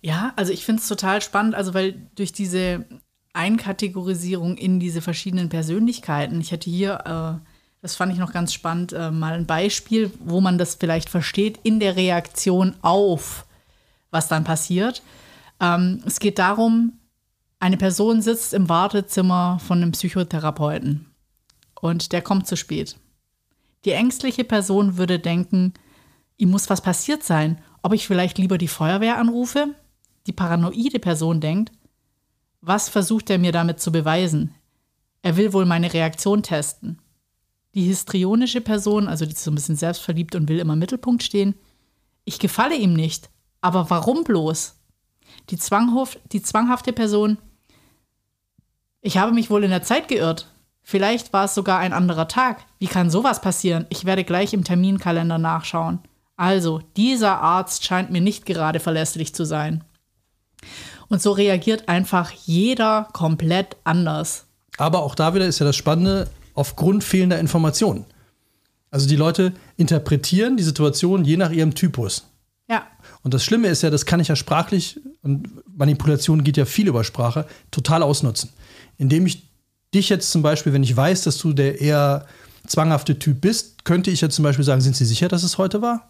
Ja, also ich finde es total spannend, also weil durch diese Einkategorisierung in diese verschiedenen Persönlichkeiten, ich hätte hier, äh, das fand ich noch ganz spannend, äh, mal ein Beispiel, wo man das vielleicht versteht in der Reaktion auf, was dann passiert. Ähm, es geht darum, eine Person sitzt im Wartezimmer von einem Psychotherapeuten und der kommt zu spät. Die ängstliche Person würde denken, ihm muss was passiert sein, ob ich vielleicht lieber die Feuerwehr anrufe. Die paranoide Person denkt, was versucht er mir damit zu beweisen? Er will wohl meine Reaktion testen. Die histrionische Person, also die ist so ein bisschen selbstverliebt und will immer im Mittelpunkt stehen, ich gefalle ihm nicht, aber warum bloß? Die, zwanghaft, die zwanghafte Person, ich habe mich wohl in der Zeit geirrt. Vielleicht war es sogar ein anderer Tag. Wie kann sowas passieren? Ich werde gleich im Terminkalender nachschauen. Also, dieser Arzt scheint mir nicht gerade verlässlich zu sein. Und so reagiert einfach jeder komplett anders. Aber auch da wieder ist ja das Spannende, aufgrund fehlender Informationen. Also die Leute interpretieren die Situation je nach ihrem Typus. Und das Schlimme ist ja, das kann ich ja sprachlich, und Manipulation geht ja viel über Sprache, total ausnutzen. Indem ich dich jetzt zum Beispiel, wenn ich weiß, dass du der eher zwanghafte Typ bist, könnte ich ja zum Beispiel sagen, sind Sie sicher, dass es heute war?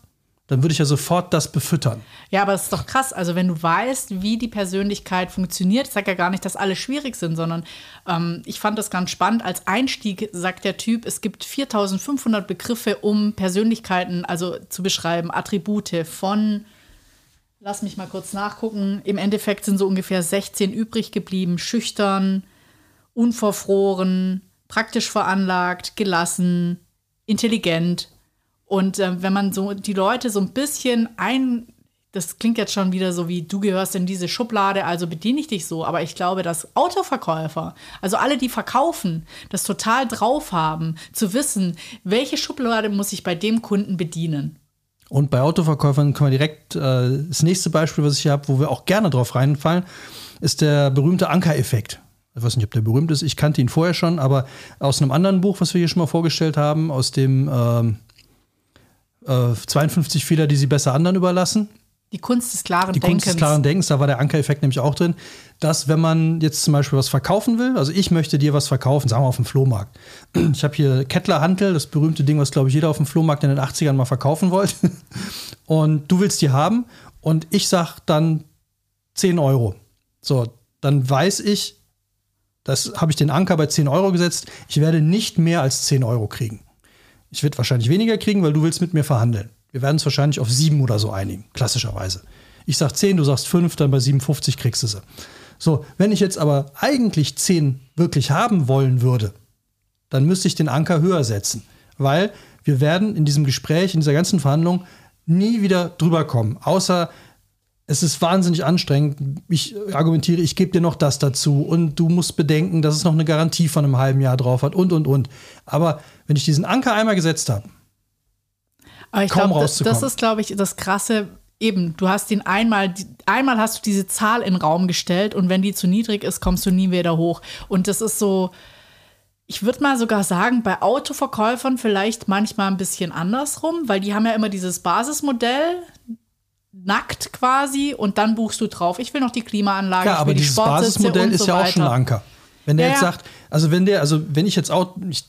Dann würde ich ja sofort das befüttern. Ja, aber es ist doch krass. Also, wenn du weißt, wie die Persönlichkeit funktioniert, ich sage ja gar nicht, dass alle schwierig sind, sondern ähm, ich fand das ganz spannend. Als Einstieg sagt der Typ, es gibt 4500 Begriffe, um Persönlichkeiten also zu beschreiben, Attribute von lass mich mal kurz nachgucken. Im Endeffekt sind so ungefähr 16 übrig geblieben. Schüchtern, unverfroren, praktisch veranlagt, gelassen, intelligent. Und äh, wenn man so die Leute so ein bisschen ein, das klingt jetzt schon wieder so wie, du gehörst in diese Schublade, also bediene ich dich so. Aber ich glaube, dass Autoverkäufer, also alle, die verkaufen, das total drauf haben, zu wissen, welche Schublade muss ich bei dem Kunden bedienen. Und bei Autoverkäufern können wir direkt, äh, das nächste Beispiel, was ich habe, wo wir auch gerne drauf reinfallen, ist der berühmte Anker-Effekt. Ich weiß nicht, ob der berühmt ist, ich kannte ihn vorher schon, aber aus einem anderen Buch, was wir hier schon mal vorgestellt haben, aus dem ähm, äh, 52 Fehler, die sie besser anderen überlassen. Die Kunst des klaren die Denkens. Die Kunst des klaren Denkens, da war der Anker-Effekt nämlich auch drin, dass wenn man jetzt zum Beispiel was verkaufen will, also ich möchte dir was verkaufen, sagen wir auf dem Flohmarkt. Ich habe hier Kettler Hantel, das berühmte Ding, was glaube ich jeder auf dem Flohmarkt in den 80ern mal verkaufen wollte. Und du willst die haben und ich sag dann 10 Euro. So, dann weiß ich, das habe ich den Anker bei 10 Euro gesetzt, ich werde nicht mehr als 10 Euro kriegen. Ich werde wahrscheinlich weniger kriegen, weil du willst mit mir verhandeln. Wir werden es wahrscheinlich auf sieben oder so einigen, klassischerweise. Ich sag zehn, du sagst fünf, dann bei 57 kriegst du sie. So, wenn ich jetzt aber eigentlich zehn wirklich haben wollen würde, dann müsste ich den Anker höher setzen. Weil wir werden in diesem Gespräch, in dieser ganzen Verhandlung nie wieder drüber kommen. Außer es ist wahnsinnig anstrengend. Ich argumentiere, ich gebe dir noch das dazu und du musst bedenken, dass es noch eine Garantie von einem halben Jahr drauf hat und und und. Aber wenn ich diesen Anker einmal gesetzt habe, aber ich glaube, das, das ist, glaube ich, das Krasse. Eben, du hast ihn einmal, einmal hast du diese Zahl in den Raum gestellt und wenn die zu niedrig ist, kommst du nie wieder hoch. Und das ist so, Ich würde mal sogar sagen, bei Autoverkäufern vielleicht manchmal ein bisschen andersrum, weil die haben ja immer dieses Basismodell, nackt quasi, und dann buchst du drauf. Ich will noch die Klimaanlage, ja, aber die dieses Basismodell ist so ja auch schon ein Anker. Wenn der ja, jetzt sagt, also wenn der, also wenn ich jetzt auch, ich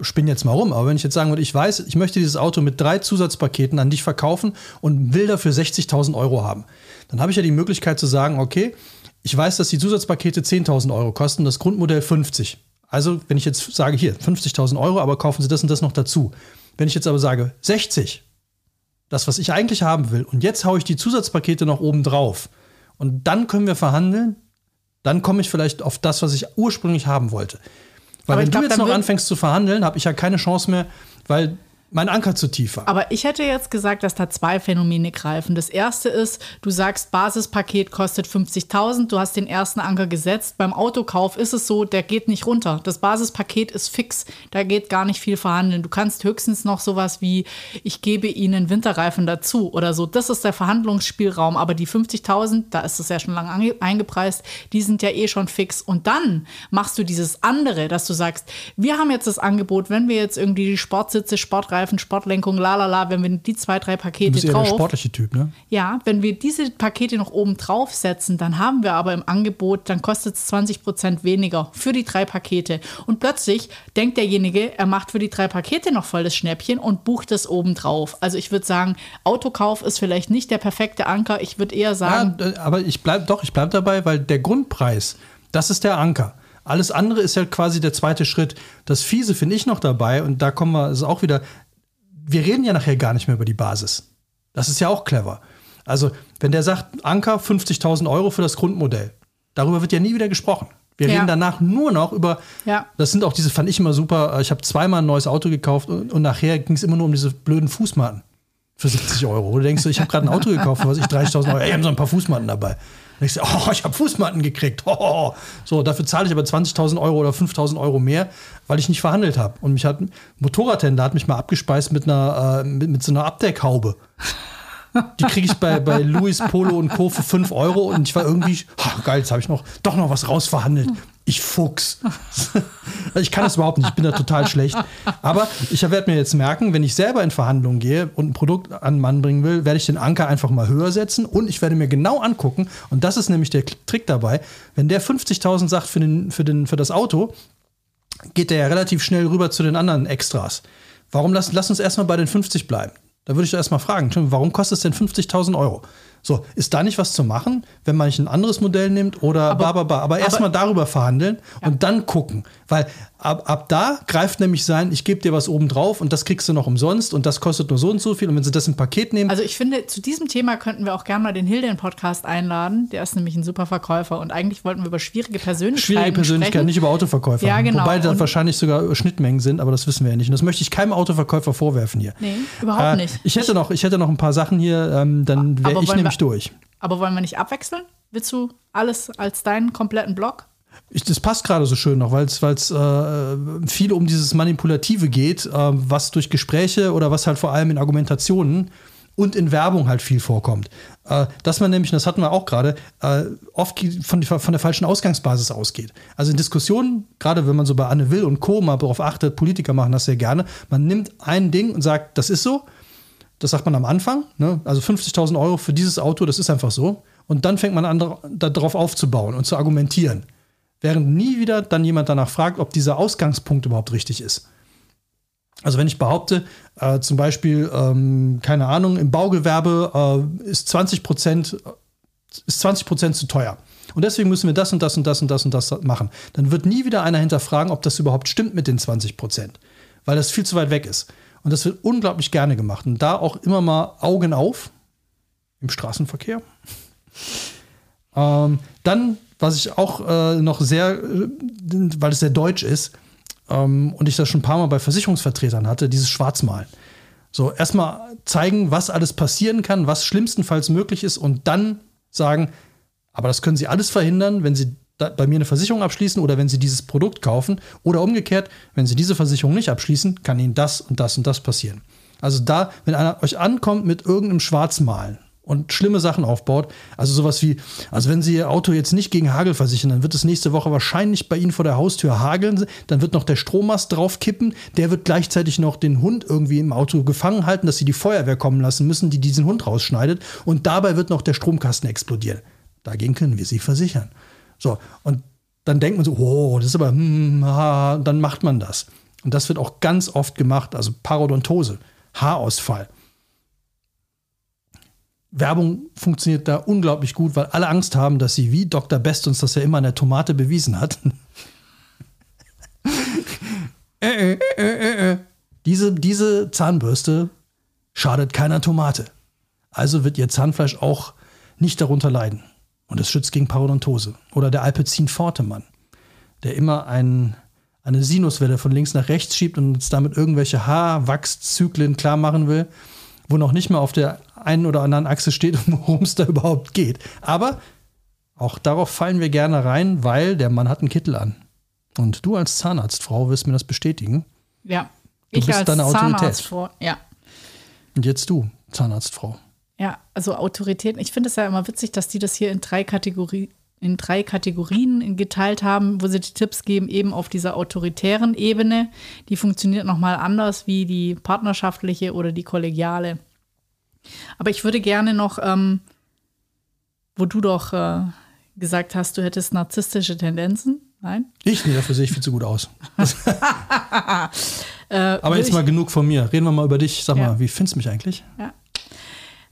spinne jetzt mal rum, aber wenn ich jetzt sagen würde, ich weiß, ich möchte dieses Auto mit drei Zusatzpaketen an dich verkaufen und will dafür 60.000 Euro haben, dann habe ich ja die Möglichkeit zu sagen, okay, ich weiß, dass die Zusatzpakete 10.000 Euro kosten, das Grundmodell 50. Also, wenn ich jetzt sage, hier, 50.000 Euro, aber kaufen Sie das und das noch dazu. Wenn ich jetzt aber sage, 60, das, was ich eigentlich haben will, und jetzt haue ich die Zusatzpakete noch oben drauf, und dann können wir verhandeln, dann komme ich vielleicht auf das, was ich ursprünglich haben wollte. Weil aber wenn glaub, du jetzt noch anfängst zu verhandeln, habe ich ja keine Chance mehr, weil mein Anker zu tief war. Aber ich hätte jetzt gesagt, dass da zwei Phänomene greifen. Das erste ist, du sagst, Basispaket kostet 50.000, du hast den ersten Anker gesetzt. Beim Autokauf ist es so, der geht nicht runter. Das Basispaket ist fix, da geht gar nicht viel verhandeln. Du kannst höchstens noch sowas wie, ich gebe Ihnen Winterreifen dazu oder so. Das ist der Verhandlungsspielraum. Aber die 50.000, da ist es ja schon lange eingepreist, die sind ja eh schon fix. Und dann machst du dieses andere, dass du sagst, wir haben jetzt das Angebot, wenn wir jetzt irgendwie die Sportsitze, Sportreifen, Sportreifen, Sportlenkung, lalala, wenn wir die zwei, drei Pakete du bist drauf. Der sportliche Typ, ne? Ja, wenn wir diese Pakete noch oben drauf setzen, dann haben wir aber im Angebot, dann kostet es 20 Prozent weniger für die drei Pakete. Und plötzlich denkt derjenige, er macht für die drei Pakete noch voll das Schnäppchen und bucht es oben drauf. Also ich würde sagen, Autokauf ist vielleicht nicht der perfekte Anker. Ich würde eher sagen. Ja, aber ich bleibe doch, ich bleibe dabei, weil der Grundpreis, das ist der Anker. Alles andere ist ja quasi der zweite Schritt. Das Fiese finde ich noch dabei und da kommen wir, ist auch wieder, wir reden ja nachher gar nicht mehr über die Basis. Das ist ja auch clever. Also, wenn der sagt, Anker 50.000 Euro für das Grundmodell, darüber wird ja nie wieder gesprochen. Wir ja. reden danach nur noch über, ja. das sind auch diese, fand ich immer super, ich habe zweimal ein neues Auto gekauft und, und nachher ging es immer nur um diese blöden Fußmatten für 70 Euro. Wo du denkst, ich habe gerade ein Auto gekauft für was ich 30.000 Euro, ey, haben so ein paar Fußmatten dabei. Und ich so, oh, ich habe Fußmatten gekriegt. Oh. So, dafür zahle ich aber 20.000 Euro oder 5.000 Euro mehr, weil ich nicht verhandelt habe. Und mich hat ein Motorradhändler hat mich mal abgespeist mit einer, äh, mit, mit so einer Abdeckhaube. Die kriege ich bei, bei Louis Polo und Co. für 5 Euro und ich war irgendwie, oh, geil, jetzt habe ich noch doch noch was rausverhandelt. Ich Fuchs. ich kann das überhaupt nicht, ich bin da total schlecht. Aber ich werde mir jetzt merken, wenn ich selber in Verhandlungen gehe und ein Produkt an den Mann bringen will, werde ich den Anker einfach mal höher setzen und ich werde mir genau angucken, und das ist nämlich der Trick dabei, wenn der 50.000 sagt für, den, für, den, für das Auto, geht der ja relativ schnell rüber zu den anderen Extras. Warum lass, lass uns erstmal bei den 50 bleiben? Da würde ich erstmal fragen, warum kostet es denn 50.000 Euro? So, ist da nicht was zu machen, wenn man nicht ein anderes Modell nimmt oder aber, ba, ba, ba. aber erstmal darüber verhandeln ja. und dann gucken. Weil ab, ab da greift nämlich sein, ich gebe dir was oben drauf und das kriegst du noch umsonst und das kostet nur so und so viel. Und wenn sie das im Paket nehmen. Also ich finde, zu diesem Thema könnten wir auch gerne mal den Hilde in Podcast einladen. Der ist nämlich ein super Verkäufer und eigentlich wollten wir über schwierige Persönlichkeiten Schwierige Persönlichkeiten, sprechen. nicht über Autoverkäufer. Ja, genau. Wobei da wahrscheinlich sogar Schnittmengen sind, aber das wissen wir ja nicht. Und das möchte ich keinem Autoverkäufer vorwerfen hier. Nee, überhaupt äh, nicht. Ich hätte, noch, ich hätte noch ein paar Sachen hier, ähm, dann wäre ich nämlich durch. Aber wollen wir nicht abwechseln? Willst du alles als deinen kompletten Blog? Ich, das passt gerade so schön noch, weil es äh, viel um dieses Manipulative geht, äh, was durch Gespräche oder was halt vor allem in Argumentationen und in Werbung halt viel vorkommt. Äh, dass man nämlich, das hatten wir auch gerade, äh, oft von, von, der falschen Ausgangsbasis ausgeht. Also in Diskussionen, gerade wenn man so bei Anne Will und Co. mal darauf achtet, Politiker machen das sehr gerne, man nimmt ein Ding und sagt, das ist so, das sagt man am Anfang, ne? also 50.000 Euro für dieses Auto, das ist einfach so. Und dann fängt man an, darauf aufzubauen und zu argumentieren. Während nie wieder dann jemand danach fragt, ob dieser Ausgangspunkt überhaupt richtig ist. Also wenn ich behaupte, äh, zum Beispiel, ähm, keine Ahnung, im Baugewerbe äh, ist 20 Prozent ist 20 Prozent zu teuer. Und deswegen müssen wir das und das und das und das und das machen. Dann wird nie wieder einer hinterfragen, ob das überhaupt stimmt mit den 20 Prozent. Weil das viel zu weit weg ist. Und das wird unglaublich gerne gemacht. Und da auch immer mal Augen auf im Straßenverkehr. ähm, dann, was ich auch äh, noch sehr, äh, weil es sehr deutsch ist ähm, und ich das schon ein paar Mal bei Versicherungsvertretern hatte, dieses Schwarzmalen. So, erstmal zeigen, was alles passieren kann, was schlimmstenfalls möglich ist und dann sagen, aber das können Sie alles verhindern, wenn Sie bei mir eine Versicherung abschließen oder wenn Sie dieses Produkt kaufen. Oder umgekehrt, wenn Sie diese Versicherung nicht abschließen, kann Ihnen das und das und das passieren. Also da, wenn einer euch ankommt mit irgendeinem Schwarzmalen und schlimme Sachen aufbaut. Also sowas wie, also wenn Sie Ihr Auto jetzt nicht gegen Hagel versichern, dann wird es nächste Woche wahrscheinlich bei Ihnen vor der Haustür hageln. Dann wird noch der Strommast draufkippen. Der wird gleichzeitig noch den Hund irgendwie im Auto gefangen halten, dass Sie die Feuerwehr kommen lassen müssen, die diesen Hund rausschneidet. Und dabei wird noch der Stromkasten explodieren. Dagegen können wir Sie versichern. So, und dann denkt man so, oh, das ist aber, hm, ha, dann macht man das. Und das wird auch ganz oft gemacht, also Parodontose, Haarausfall. Werbung funktioniert da unglaublich gut, weil alle Angst haben, dass sie, wie Dr. Best uns das ja immer an der Tomate bewiesen hat, äh, äh, äh, diese, diese Zahnbürste schadet keiner Tomate. Also wird ihr Zahnfleisch auch nicht darunter leiden. Und es schützt gegen Parodontose. Oder der Alpecin Fortemann, der immer ein, eine Sinuswelle von links nach rechts schiebt und uns damit irgendwelche Haarwachszyklen klar machen will, wo noch nicht mal auf der einen oder anderen Achse steht und worum es da überhaupt geht. Aber auch darauf fallen wir gerne rein, weil der Mann hat einen Kittel an. Und du als Zahnarztfrau wirst mir das bestätigen. Ja, du ich bist als deine Autorität. Zahnarztfrau. Ja. Und jetzt du, Zahnarztfrau. Ja, also Autoritäten. Ich finde es ja immer witzig, dass die das hier in drei Kategorien in drei Kategorien geteilt haben, wo sie die Tipps geben, eben auf dieser autoritären Ebene. Die funktioniert nochmal anders wie die partnerschaftliche oder die kollegiale. Aber ich würde gerne noch, ähm, wo du doch äh, gesagt hast, du hättest narzisstische Tendenzen. Nein? Ich? Nee, dafür sehe ich viel zu gut aus. Äh, Aber jetzt mal genug von mir. Reden wir mal über dich. Sag Ja. mal, wie findest du mich eigentlich? Ja.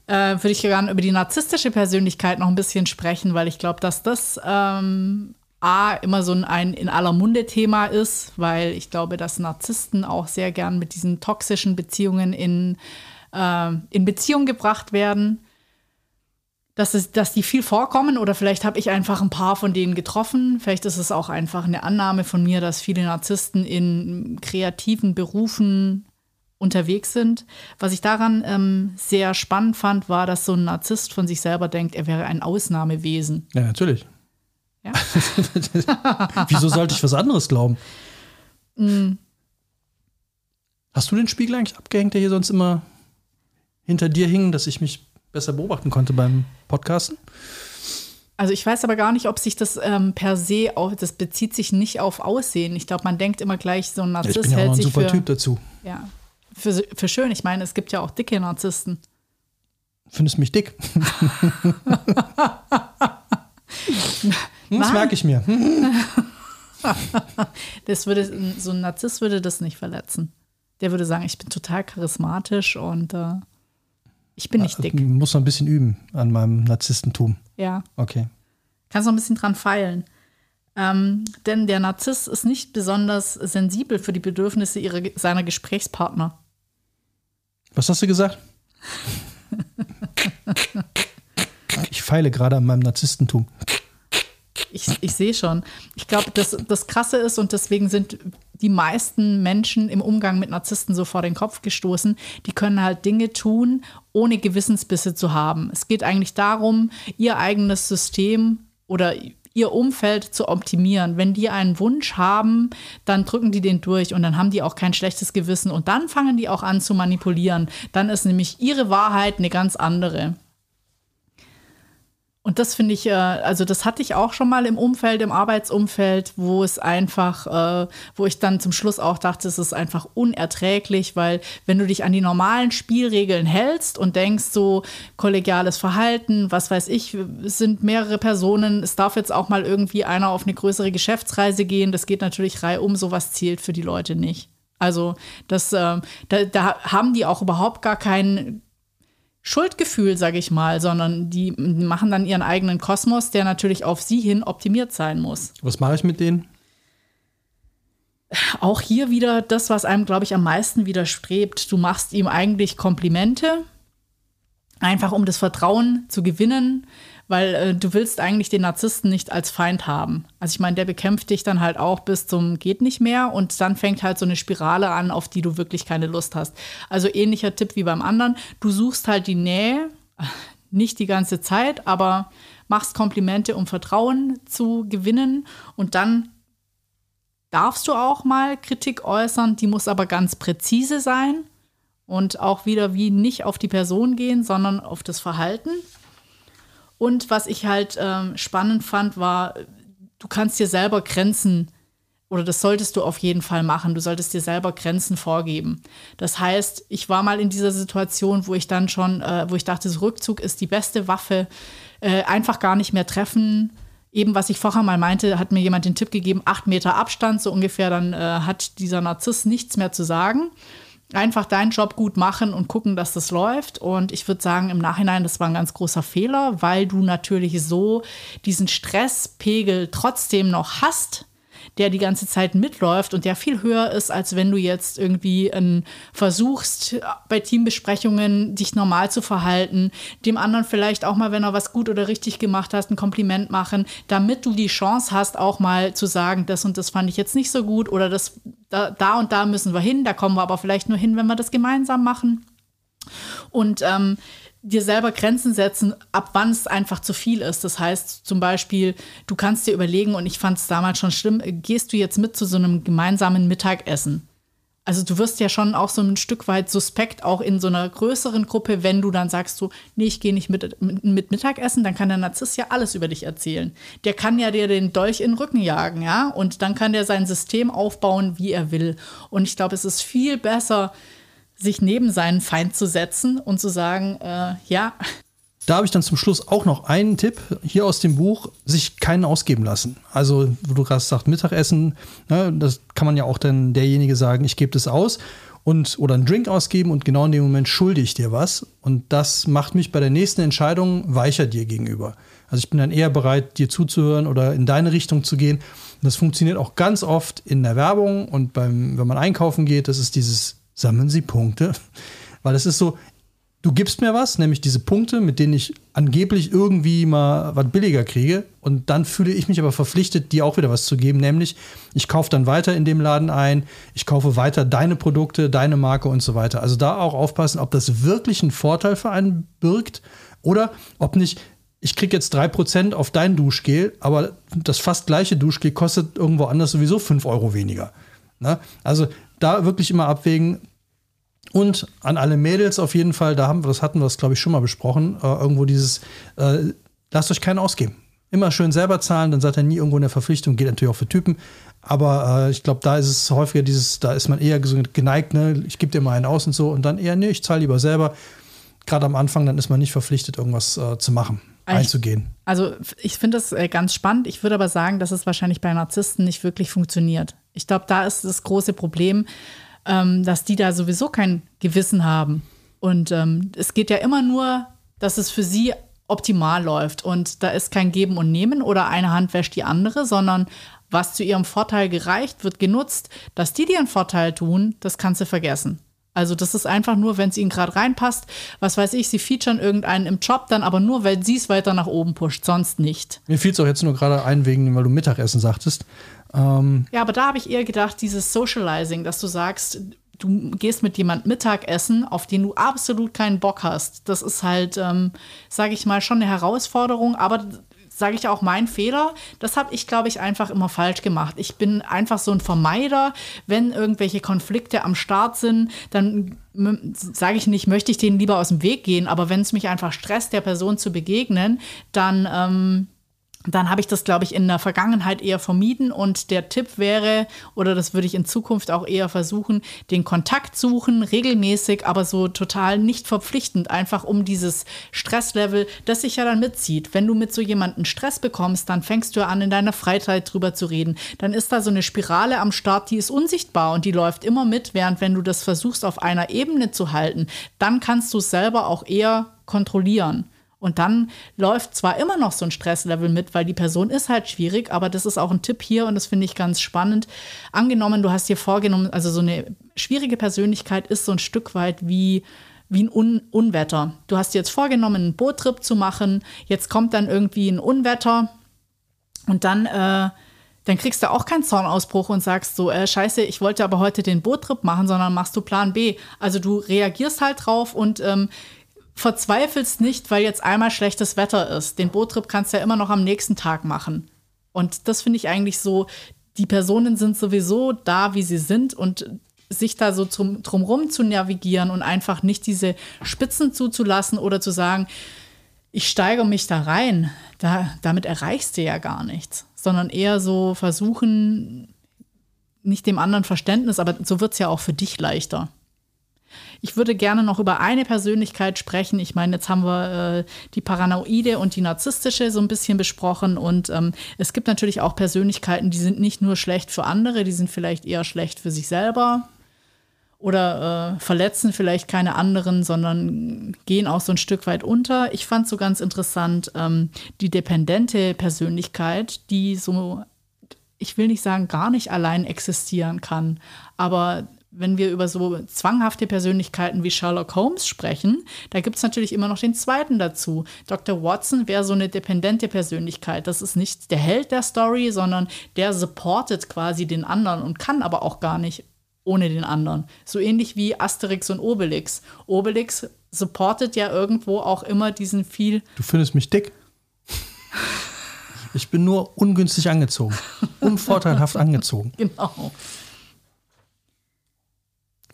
Äh, würde ich gerne über die narzisstische Persönlichkeit noch ein bisschen sprechen, weil ich glaube, dass das ähm, A, immer so ein, in aller Munde Thema ist, weil ich glaube, dass Narzissten auch sehr gern mit diesen toxischen Beziehungen in, äh, in Beziehung gebracht werden. Dass, es, dass die viel vorkommen oder vielleicht habe ich einfach ein paar von denen getroffen. Vielleicht ist es auch einfach eine Annahme von mir, dass viele Narzissten in kreativen Berufen unterwegs sind. Was ich daran ähm, sehr spannend fand, war, dass so ein Narzisst von sich selber denkt, er wäre ein Ausnahmewesen. Ja, natürlich. Ja. Wieso sollte ich was anderes glauben? Mm. Hast du den Spiegel eigentlich abgehängt, der hier sonst immer hinter dir hing, dass ich mich besser beobachten konnte beim Podcasten? Also ich weiß aber gar nicht, ob sich das ähm, per se auch, das bezieht sich nicht auf Aussehen. Ich glaube, man denkt immer gleich, so ein Ja, ich Narzisst bin ja auch hält ein sich super für, Typ dazu. ja, für, für schön. Ich meine, es gibt ja auch dicke Narzissten. Findest mich dick? Hm, das merke ich mir. Hm, Das würde, so ein Narzisst würde das nicht verletzen. Der würde sagen, ich bin total charismatisch und äh, ich bin nicht dick. Muss noch ein bisschen üben an meinem Narzisstentum. Ja. Okay. Kannst noch ein bisschen dran feilen. Ähm, denn der Narzisst ist nicht besonders sensibel für die Bedürfnisse ihrer, seiner Gesprächspartner. Was hast du gesagt? Ich feile gerade an meinem Narzisstentum. Ich, ich sehe schon. Ich glaube, das, das Krasse ist, und deswegen sind die meisten Menschen im Umgang mit Narzissten so vor den Kopf gestoßen, die können halt Dinge tun, ohne Gewissensbisse zu haben. Es geht eigentlich darum, ihr eigenes System oder ihr Umfeld zu optimieren. Wenn die einen Wunsch haben, dann drücken die den durch und dann haben die auch kein schlechtes Gewissen und dann fangen die auch an zu manipulieren. Dann ist nämlich ihre Wahrheit eine ganz andere. Und das finde ich, äh, also das hatte ich auch schon mal im Umfeld, im Arbeitsumfeld, wo es einfach, äh, wo ich dann zum Schluss auch dachte, es ist einfach unerträglich, weil wenn du dich an die normalen Spielregeln hältst und denkst so kollegiales Verhalten, was weiß ich, es sind mehrere Personen, es darf jetzt auch mal irgendwie einer auf eine größere Geschäftsreise gehen, das geht natürlich reihum, sowas zielt für die Leute nicht. Also das, äh, da, da haben die auch überhaupt gar keinen Schuldgefühl, sage ich mal, sondern die machen dann ihren eigenen Kosmos, der natürlich auf sie hin optimiert sein muss. Was mache ich mit denen? Auch hier wieder das, was einem, glaube ich, am meisten widerstrebt. Du machst ihm eigentlich Komplimente, einfach um das Vertrauen zu gewinnen, weil äh, du willst eigentlich den Narzissten nicht als Feind haben. Also ich meine, der bekämpft dich dann halt auch bis zum geht nicht mehr und dann fängt halt so eine Spirale an, auf die du wirklich keine Lust hast. Also ähnlicher Tipp wie beim anderen. Du suchst halt die Nähe, nicht die ganze Zeit, aber machst Komplimente, um Vertrauen zu gewinnen und dann darfst du auch mal Kritik äußern, die muss aber ganz präzise sein Und auch wieder wie nicht auf die Person gehen, sondern auf das Verhalten. Und was ich halt ähm, spannend fand, war, du kannst dir selber Grenzen oder das solltest du auf jeden Fall machen. Du solltest dir selber Grenzen vorgeben. Das heißt, ich war mal in dieser Situation, wo ich dann schon, äh, wo ich dachte, das Rückzug ist die beste Waffe, äh, einfach gar nicht mehr treffen. Eben, was ich vorher mal meinte, hat mir jemand den Tipp gegeben, acht Meter Abstand, so ungefähr, dann äh, hat dieser Narziss nichts mehr zu sagen. Einfach deinen Job gut machen und gucken, dass das läuft. Und ich würde sagen, im Nachhinein, das war ein ganz großer Fehler, weil du natürlich so diesen Stresspegel trotzdem noch hast der die ganze Zeit mitläuft und der viel höher ist, als wenn du jetzt irgendwie ähm, versuchst, bei Teambesprechungen dich normal zu verhalten, dem anderen vielleicht auch mal, wenn er was gut oder richtig gemacht hast, ein Kompliment machen, damit du die Chance hast, auch mal zu sagen, das und das fand ich jetzt nicht so gut oder das, da, da und da müssen wir hin, da kommen wir aber vielleicht nur hin, wenn wir das gemeinsam machen. Und ähm, dir selber Grenzen setzen, ab wann es einfach zu viel ist. Das heißt zum Beispiel, du kannst dir überlegen, und ich fand es damals schon schlimm, gehst du jetzt mit zu so einem gemeinsamen Mittagessen? Also du wirst ja schon auch so ein Stück weit suspekt, auch in so einer größeren Gruppe, wenn du dann sagst so, nee, ich gehe nicht mit, mit, mit, Mittagessen, dann kann der Narzisst ja alles über dich erzählen. Der kann ja dir den Dolch in den Rücken jagen, ja, und dann kann der sein System aufbauen, wie er will. Und ich glaube, es ist viel besser, sich neben seinen Feind zu setzen und zu sagen, äh, ja. Da habe ich dann zum Schluss auch noch einen Tipp hier aus dem Buch, sich keinen ausgeben lassen. Also, wo du gerade sagst, Mittagessen, ne, das kann man ja auch dann derjenige sagen, ich gebe das aus und oder einen Drink ausgeben und genau in dem Moment schulde ich dir was. Und das macht mich bei der nächsten Entscheidung weicher dir gegenüber. Also ich bin dann eher bereit, dir zuzuhören oder in deine Richtung zu gehen. Und das funktioniert auch ganz oft in der Werbung und beim, wenn man einkaufen geht, das ist dieses sammeln Sie Punkte. Weil es ist so, du gibst mir was, nämlich diese Punkte, mit denen ich angeblich irgendwie mal was billiger kriege. Und dann fühle ich mich aber verpflichtet, dir auch wieder was zu geben, nämlich ich kaufe dann weiter in dem Laden ein, ich kaufe weiter deine Produkte, deine Marke und so weiter. Also da auch aufpassen, ob das wirklich einen Vorteil für einen birgt oder ob nicht ich kriege jetzt 3% auf dein Duschgel, aber das fast gleiche Duschgel kostet irgendwo anders sowieso 5 Euro weniger. Ne? Also da wirklich immer abwägen. Und an alle Mädels auf jeden Fall, da haben wir, das hatten wir, glaube ich, schon mal besprochen, äh, irgendwo dieses, äh, lasst euch keinen ausgeben. Immer schön selber zahlen, dann seid ihr nie irgendwo in der Verpflichtung, geht natürlich auch für Typen. Aber äh, ich glaube, da ist es häufiger dieses, da ist man eher geneigt, ne, ich gebe dir mal einen aus und so, und dann eher, nee, ich zahle lieber selber. Gerade am Anfang, dann ist man nicht verpflichtet, irgendwas äh, zu machen einzugehen. Also ich finde das äh, ganz spannend. Ich würde aber sagen, dass es wahrscheinlich bei Narzissten nicht wirklich funktioniert. Ich glaube, da ist das große Problem, ähm, dass die da sowieso kein Gewissen haben. Und ähm, es geht ja immer nur, dass es für sie optimal läuft. Und da ist kein Geben und Nehmen oder eine Hand wäscht die andere, sondern was zu ihrem Vorteil gereicht, wird genutzt. Dass die dir einen Vorteil tun, das kannst du vergessen. Also das ist einfach nur, wenn es ihnen gerade reinpasst. Was weiß ich, sie featuren irgendeinen im Job, dann aber nur, weil sie es weiter nach oben pusht, sonst nicht. Mir fiel es auch jetzt nur gerade ein, wegen, weil du Mittagessen sagtest. Ähm ja, aber da habe ich eher gedacht, dieses Socializing, dass du sagst, du gehst mit jemand Mittagessen, auf den du absolut keinen Bock hast. Das ist halt, ähm, sage ich mal, schon eine Herausforderung, aber sage ich auch mein Fehler. Das habe ich, glaube ich, einfach immer falsch gemacht. Ich bin einfach so ein Vermeider. Wenn irgendwelche Konflikte am Start sind, dann sage ich nicht, möchte ich denen lieber aus dem Weg gehen. Aber wenn es mich einfach stresst, der Person zu begegnen, dann ähm, dann habe ich das, glaube ich, in der Vergangenheit eher vermieden. Und der Tipp wäre, oder das würde ich in Zukunft auch eher versuchen, den Kontakt suchen, regelmäßig, aber so total nicht verpflichtend, einfach um dieses Stresslevel, das sich ja dann mitzieht. Wenn du mit so jemandem Stress bekommst, dann fängst du an, in deiner Freizeit drüber zu reden. Dann ist da so eine Spirale am Start, die ist unsichtbar und die läuft immer mit, während wenn du das versuchst, auf einer Ebene zu halten, dann kannst du es selber auch eher kontrollieren. Und dann läuft zwar immer noch so ein Stresslevel mit, weil die Person ist halt schwierig, aber das ist auch ein Tipp hier und das finde ich ganz spannend. Angenommen, du hast dir vorgenommen, also so eine schwierige Persönlichkeit ist so ein Stück weit wie wie ein Un Unwetter. Du hast dir jetzt vorgenommen, einen Boottrip zu machen, jetzt kommt dann irgendwie ein Unwetter und dann äh, dann kriegst du auch keinen Zornausbruch und sagst so, äh, scheiße, ich wollte aber heute den Boottrip machen, sondern machst du Plan B. Also du reagierst halt drauf und ähm, verzweifelst nicht, weil jetzt einmal schlechtes Wetter ist. Den Boottrip kannst du ja immer noch am nächsten Tag machen. Und das finde ich eigentlich so, die Personen sind sowieso da, wie sie sind und sich da so zum, drumrum zu navigieren und einfach nicht diese Spitzen zuzulassen oder zu sagen, ich steigere mich da rein, da, damit erreichst du ja gar nichts, sondern eher so versuchen, nicht dem anderen Verständnis, aber so wird es ja auch für dich leichter. Ich würde gerne noch über eine Persönlichkeit sprechen. Ich meine, jetzt haben wir äh, die Paranoide und die narzisstische so ein bisschen besprochen. Und ähm, es gibt natürlich auch Persönlichkeiten, die sind nicht nur schlecht für andere, die sind vielleicht eher schlecht für sich selber oder äh, verletzen vielleicht keine anderen, sondern gehen auch so ein Stück weit unter. Ich fand so ganz interessant ähm, die dependente Persönlichkeit, die so, ich will nicht sagen, gar nicht allein existieren kann, aber wenn wir über so zwanghafte Persönlichkeiten wie Sherlock Holmes sprechen, da gibt es natürlich immer noch den zweiten dazu. Dr. Watson wäre so eine dependente Persönlichkeit. Das ist nicht der Held der Story, sondern der supportet quasi den anderen und kann aber auch gar nicht ohne den anderen. So ähnlich wie Asterix und Obelix. Obelix supportet ja irgendwo auch immer diesen viel. Du findest mich dick? Ich bin nur ungünstig angezogen. Unvorteilhaft angezogen. Genau.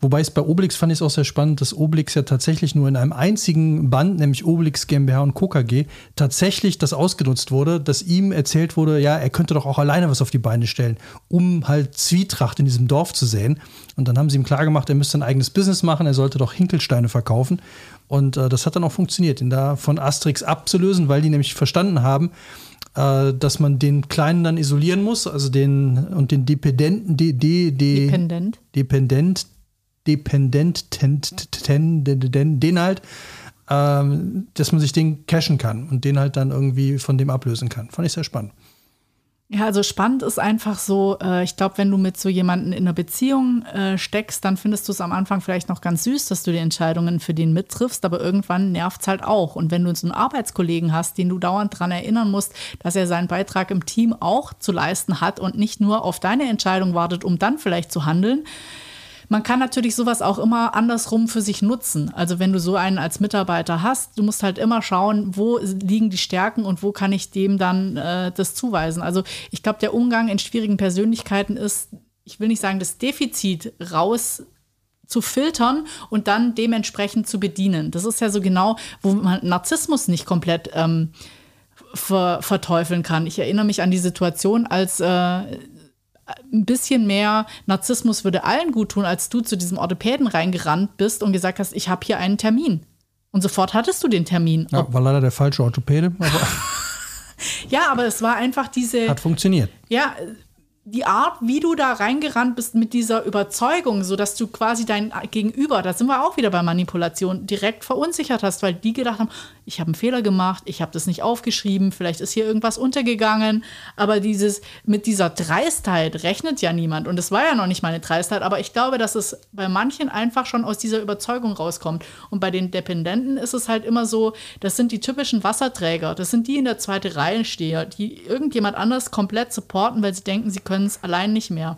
Wobei es bei Obelix fand ich es auch sehr spannend, dass Obelix ja tatsächlich nur in einem einzigen Band, nämlich Obelix GmbH und Co. KG, tatsächlich das ausgenutzt wurde, dass ihm erzählt wurde, ja, er könnte doch auch alleine was auf die Beine stellen, um halt Zwietracht in diesem Dorf zu sehen. Und dann haben sie ihm klargemacht, er müsste ein eigenes Business machen, er sollte doch Hinkelsteine verkaufen. Und äh, das hat dann auch funktioniert, ihn da von Asterix abzulösen, weil die nämlich verstanden haben, äh, dass man den Kleinen dann isolieren muss, also den und den Dependenten, de, de, de, Dependent. Dependent, Dependent, den halt, ähm, dass man sich den cashen kann und den halt dann irgendwie von dem ablösen kann. Fand ich sehr spannend. Ja, also spannend ist einfach so, äh, ich glaube, wenn du mit so jemandem in einer Beziehung äh, steckst, dann findest du es am Anfang vielleicht noch ganz süß, dass du die Entscheidungen für den mittriffst, aber irgendwann nervt es halt auch. Und wenn du so einen Arbeitskollegen hast, den du dauernd daran erinnern musst, dass er seinen Beitrag im Team auch zu leisten hat und nicht nur auf deine Entscheidung wartet, um dann vielleicht zu handeln, man kann natürlich sowas auch immer andersrum für sich nutzen. Also wenn du so einen als Mitarbeiter hast, du musst halt immer schauen, wo liegen die Stärken und wo kann ich dem dann äh, das zuweisen. Also ich glaube, der Umgang in schwierigen Persönlichkeiten ist, ich will nicht sagen, das Defizit raus zu filtern und dann dementsprechend zu bedienen. Das ist ja so genau, wo man Narzissmus nicht komplett ähm, ver verteufeln kann. Ich erinnere mich an die Situation, als äh, ein bisschen mehr Narzissmus würde allen gut tun, als du zu diesem Orthopäden reingerannt bist und gesagt hast, ich habe hier einen Termin. Und sofort hattest du den Termin. Ja, war leider der falsche Orthopäde. Aber ja, aber es war einfach diese. Hat funktioniert. Ja, die Art, wie du da reingerannt bist mit dieser Überzeugung, so dass du quasi dein Gegenüber, da sind wir auch wieder bei Manipulation, direkt verunsichert hast, weil die gedacht haben, ich habe einen Fehler gemacht, ich habe das nicht aufgeschrieben, vielleicht ist hier irgendwas untergegangen, aber dieses mit dieser Dreistheit rechnet ja niemand. Und es war ja noch nicht meine Dreistheit, aber ich glaube, dass es bei manchen einfach schon aus dieser Überzeugung rauskommt. Und bei den Dependenten ist es halt immer so, das sind die typischen Wasserträger, das sind die in der zweiten Reihe steher, die irgendjemand anders komplett supporten, weil sie denken, sie können können es allein nicht mehr.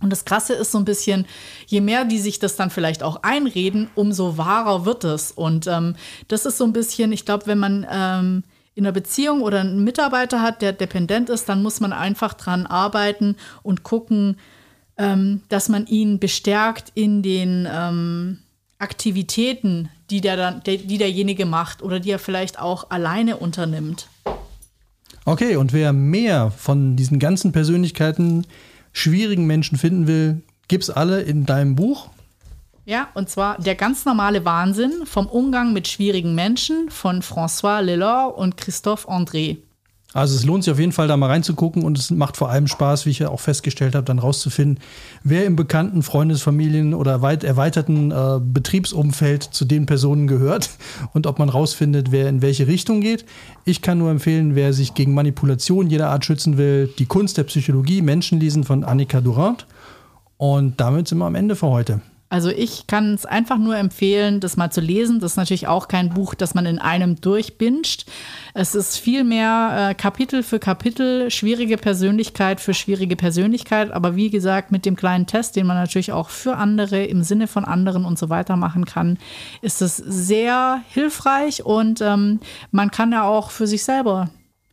Und das Krasse ist so ein bisschen, je mehr die sich das dann vielleicht auch einreden, umso wahrer wird es. Und ähm, das ist so ein bisschen, ich glaube, wenn man ähm, in einer Beziehung oder einen Mitarbeiter hat, der dependent ist, dann muss man einfach dran arbeiten und gucken, ähm, dass man ihn bestärkt in den ähm, Aktivitäten, die, der dann, der, die derjenige macht oder die er vielleicht auch alleine unternimmt. Okay, und wer mehr von diesen ganzen Persönlichkeiten, schwierigen Menschen finden will, gibt's alle in deinem Buch. Ja, und zwar Der ganz normale Wahnsinn vom Umgang mit schwierigen Menschen von François Lelore und Christophe André. Also es lohnt sich auf jeden Fall da mal reinzugucken und es macht vor allem Spaß, wie ich ja auch festgestellt habe, dann rauszufinden, wer im bekannten Freundesfamilien oder weit erweiterten äh, Betriebsumfeld zu den Personen gehört und ob man rausfindet, wer in welche Richtung geht. Ich kann nur empfehlen, wer sich gegen Manipulation jeder Art schützen will, die Kunst der Psychologie, Menschen lesen von Annika Durant. Und damit sind wir am Ende für heute. Also ich kann es einfach nur empfehlen, das mal zu lesen. Das ist natürlich auch kein Buch, das man in einem durchbinscht. Es ist vielmehr äh, Kapitel für Kapitel, schwierige Persönlichkeit für schwierige Persönlichkeit. Aber wie gesagt, mit dem kleinen Test, den man natürlich auch für andere im Sinne von anderen und so weiter machen kann, ist es sehr hilfreich und ähm, man kann ja auch für sich selber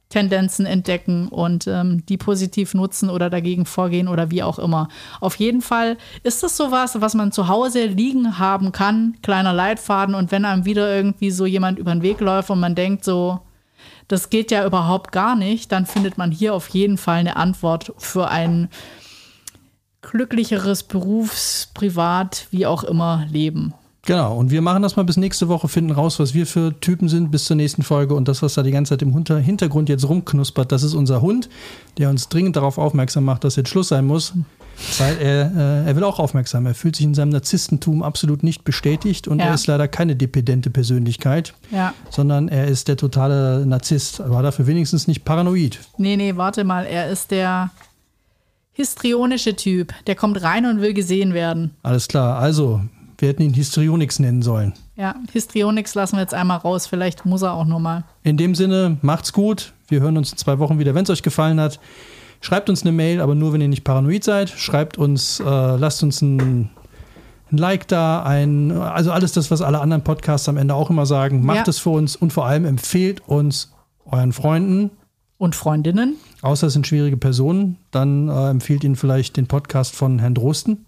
Tendenzen entdecken und ähm, die positiv nutzen oder dagegen vorgehen oder wie auch immer. Auf jeden Fall ist das sowas, was man zu Hause liegen haben kann, kleiner Leitfaden und wenn einem wieder irgendwie so jemand über den Weg läuft und man denkt so, das geht ja überhaupt gar nicht, dann findet man hier auf jeden Fall eine Antwort für ein glücklicheres Berufs-, Privat-, wie auch immer Leben. Genau, und wir machen das mal bis nächste Woche, finden raus, was wir für Typen sind bis zur nächsten Folge. Und das, was da die ganze Zeit im Hintergrund jetzt rumknuspert, das ist unser Hund, der uns dringend darauf aufmerksam macht, dass jetzt Schluss sein muss. Weil er, äh, er will auch aufmerksam. Er fühlt sich in seinem Narzisstentum absolut nicht bestätigt und ja. er ist leider keine dependente Persönlichkeit, ja. sondern er ist der totale Narzisst. War dafür wenigstens nicht paranoid. Nee, nee, warte mal. Er ist der histrionische Typ. Der kommt rein und will gesehen werden. Alles klar. Also, wir hätten ihn Histrionix nennen sollen. Ja, Histrionix lassen wir jetzt einmal raus. Vielleicht muss er auch nur mal. In dem Sinne, macht's gut. Wir hören uns in zwei Wochen wieder. Wenn es euch gefallen hat, schreibt uns eine Mail, aber nur, wenn ihr nicht paranoid seid. Schreibt uns, äh, lasst uns ein, ein, Like da, ein, also alles das, was alle anderen Podcasts am Ende auch immer sagen. Macht es für uns und vor allem empfehlt uns euren Freunden. Und Freundinnen. Außer es sind schwierige Personen, dann äh, empfiehlt ihnen vielleicht den Podcast von Herrn Drosten.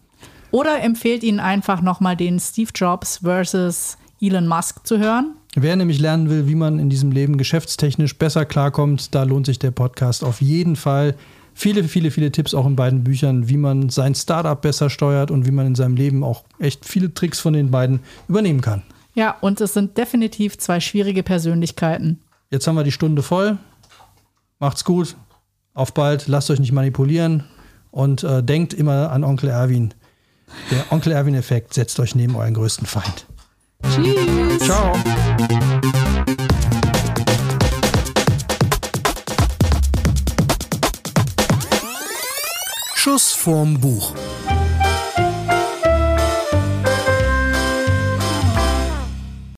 Oder empfehlt Ihnen einfach nochmal den Steve Jobs versus Elon Musk zu hören. Wer nämlich lernen will, wie man in diesem Leben geschäftstechnisch besser klarkommt, da lohnt sich der Podcast auf jeden Fall. Viele, viele, viele Tipps auch in beiden Büchern, wie man sein Startup besser steuert und wie man in seinem Leben auch echt viele Tricks von den beiden übernehmen kann. Ja, und es sind definitiv zwei schwierige Persönlichkeiten. Jetzt haben wir die Stunde voll. Macht's gut. Auf bald. Lasst euch nicht manipulieren. Und äh, denkt immer an Onkel Erwin. Der Onkel Erwin-Effekt setzt euch neben euren größten Feind. Tschüss. Ciao. Schuss vorm Buch.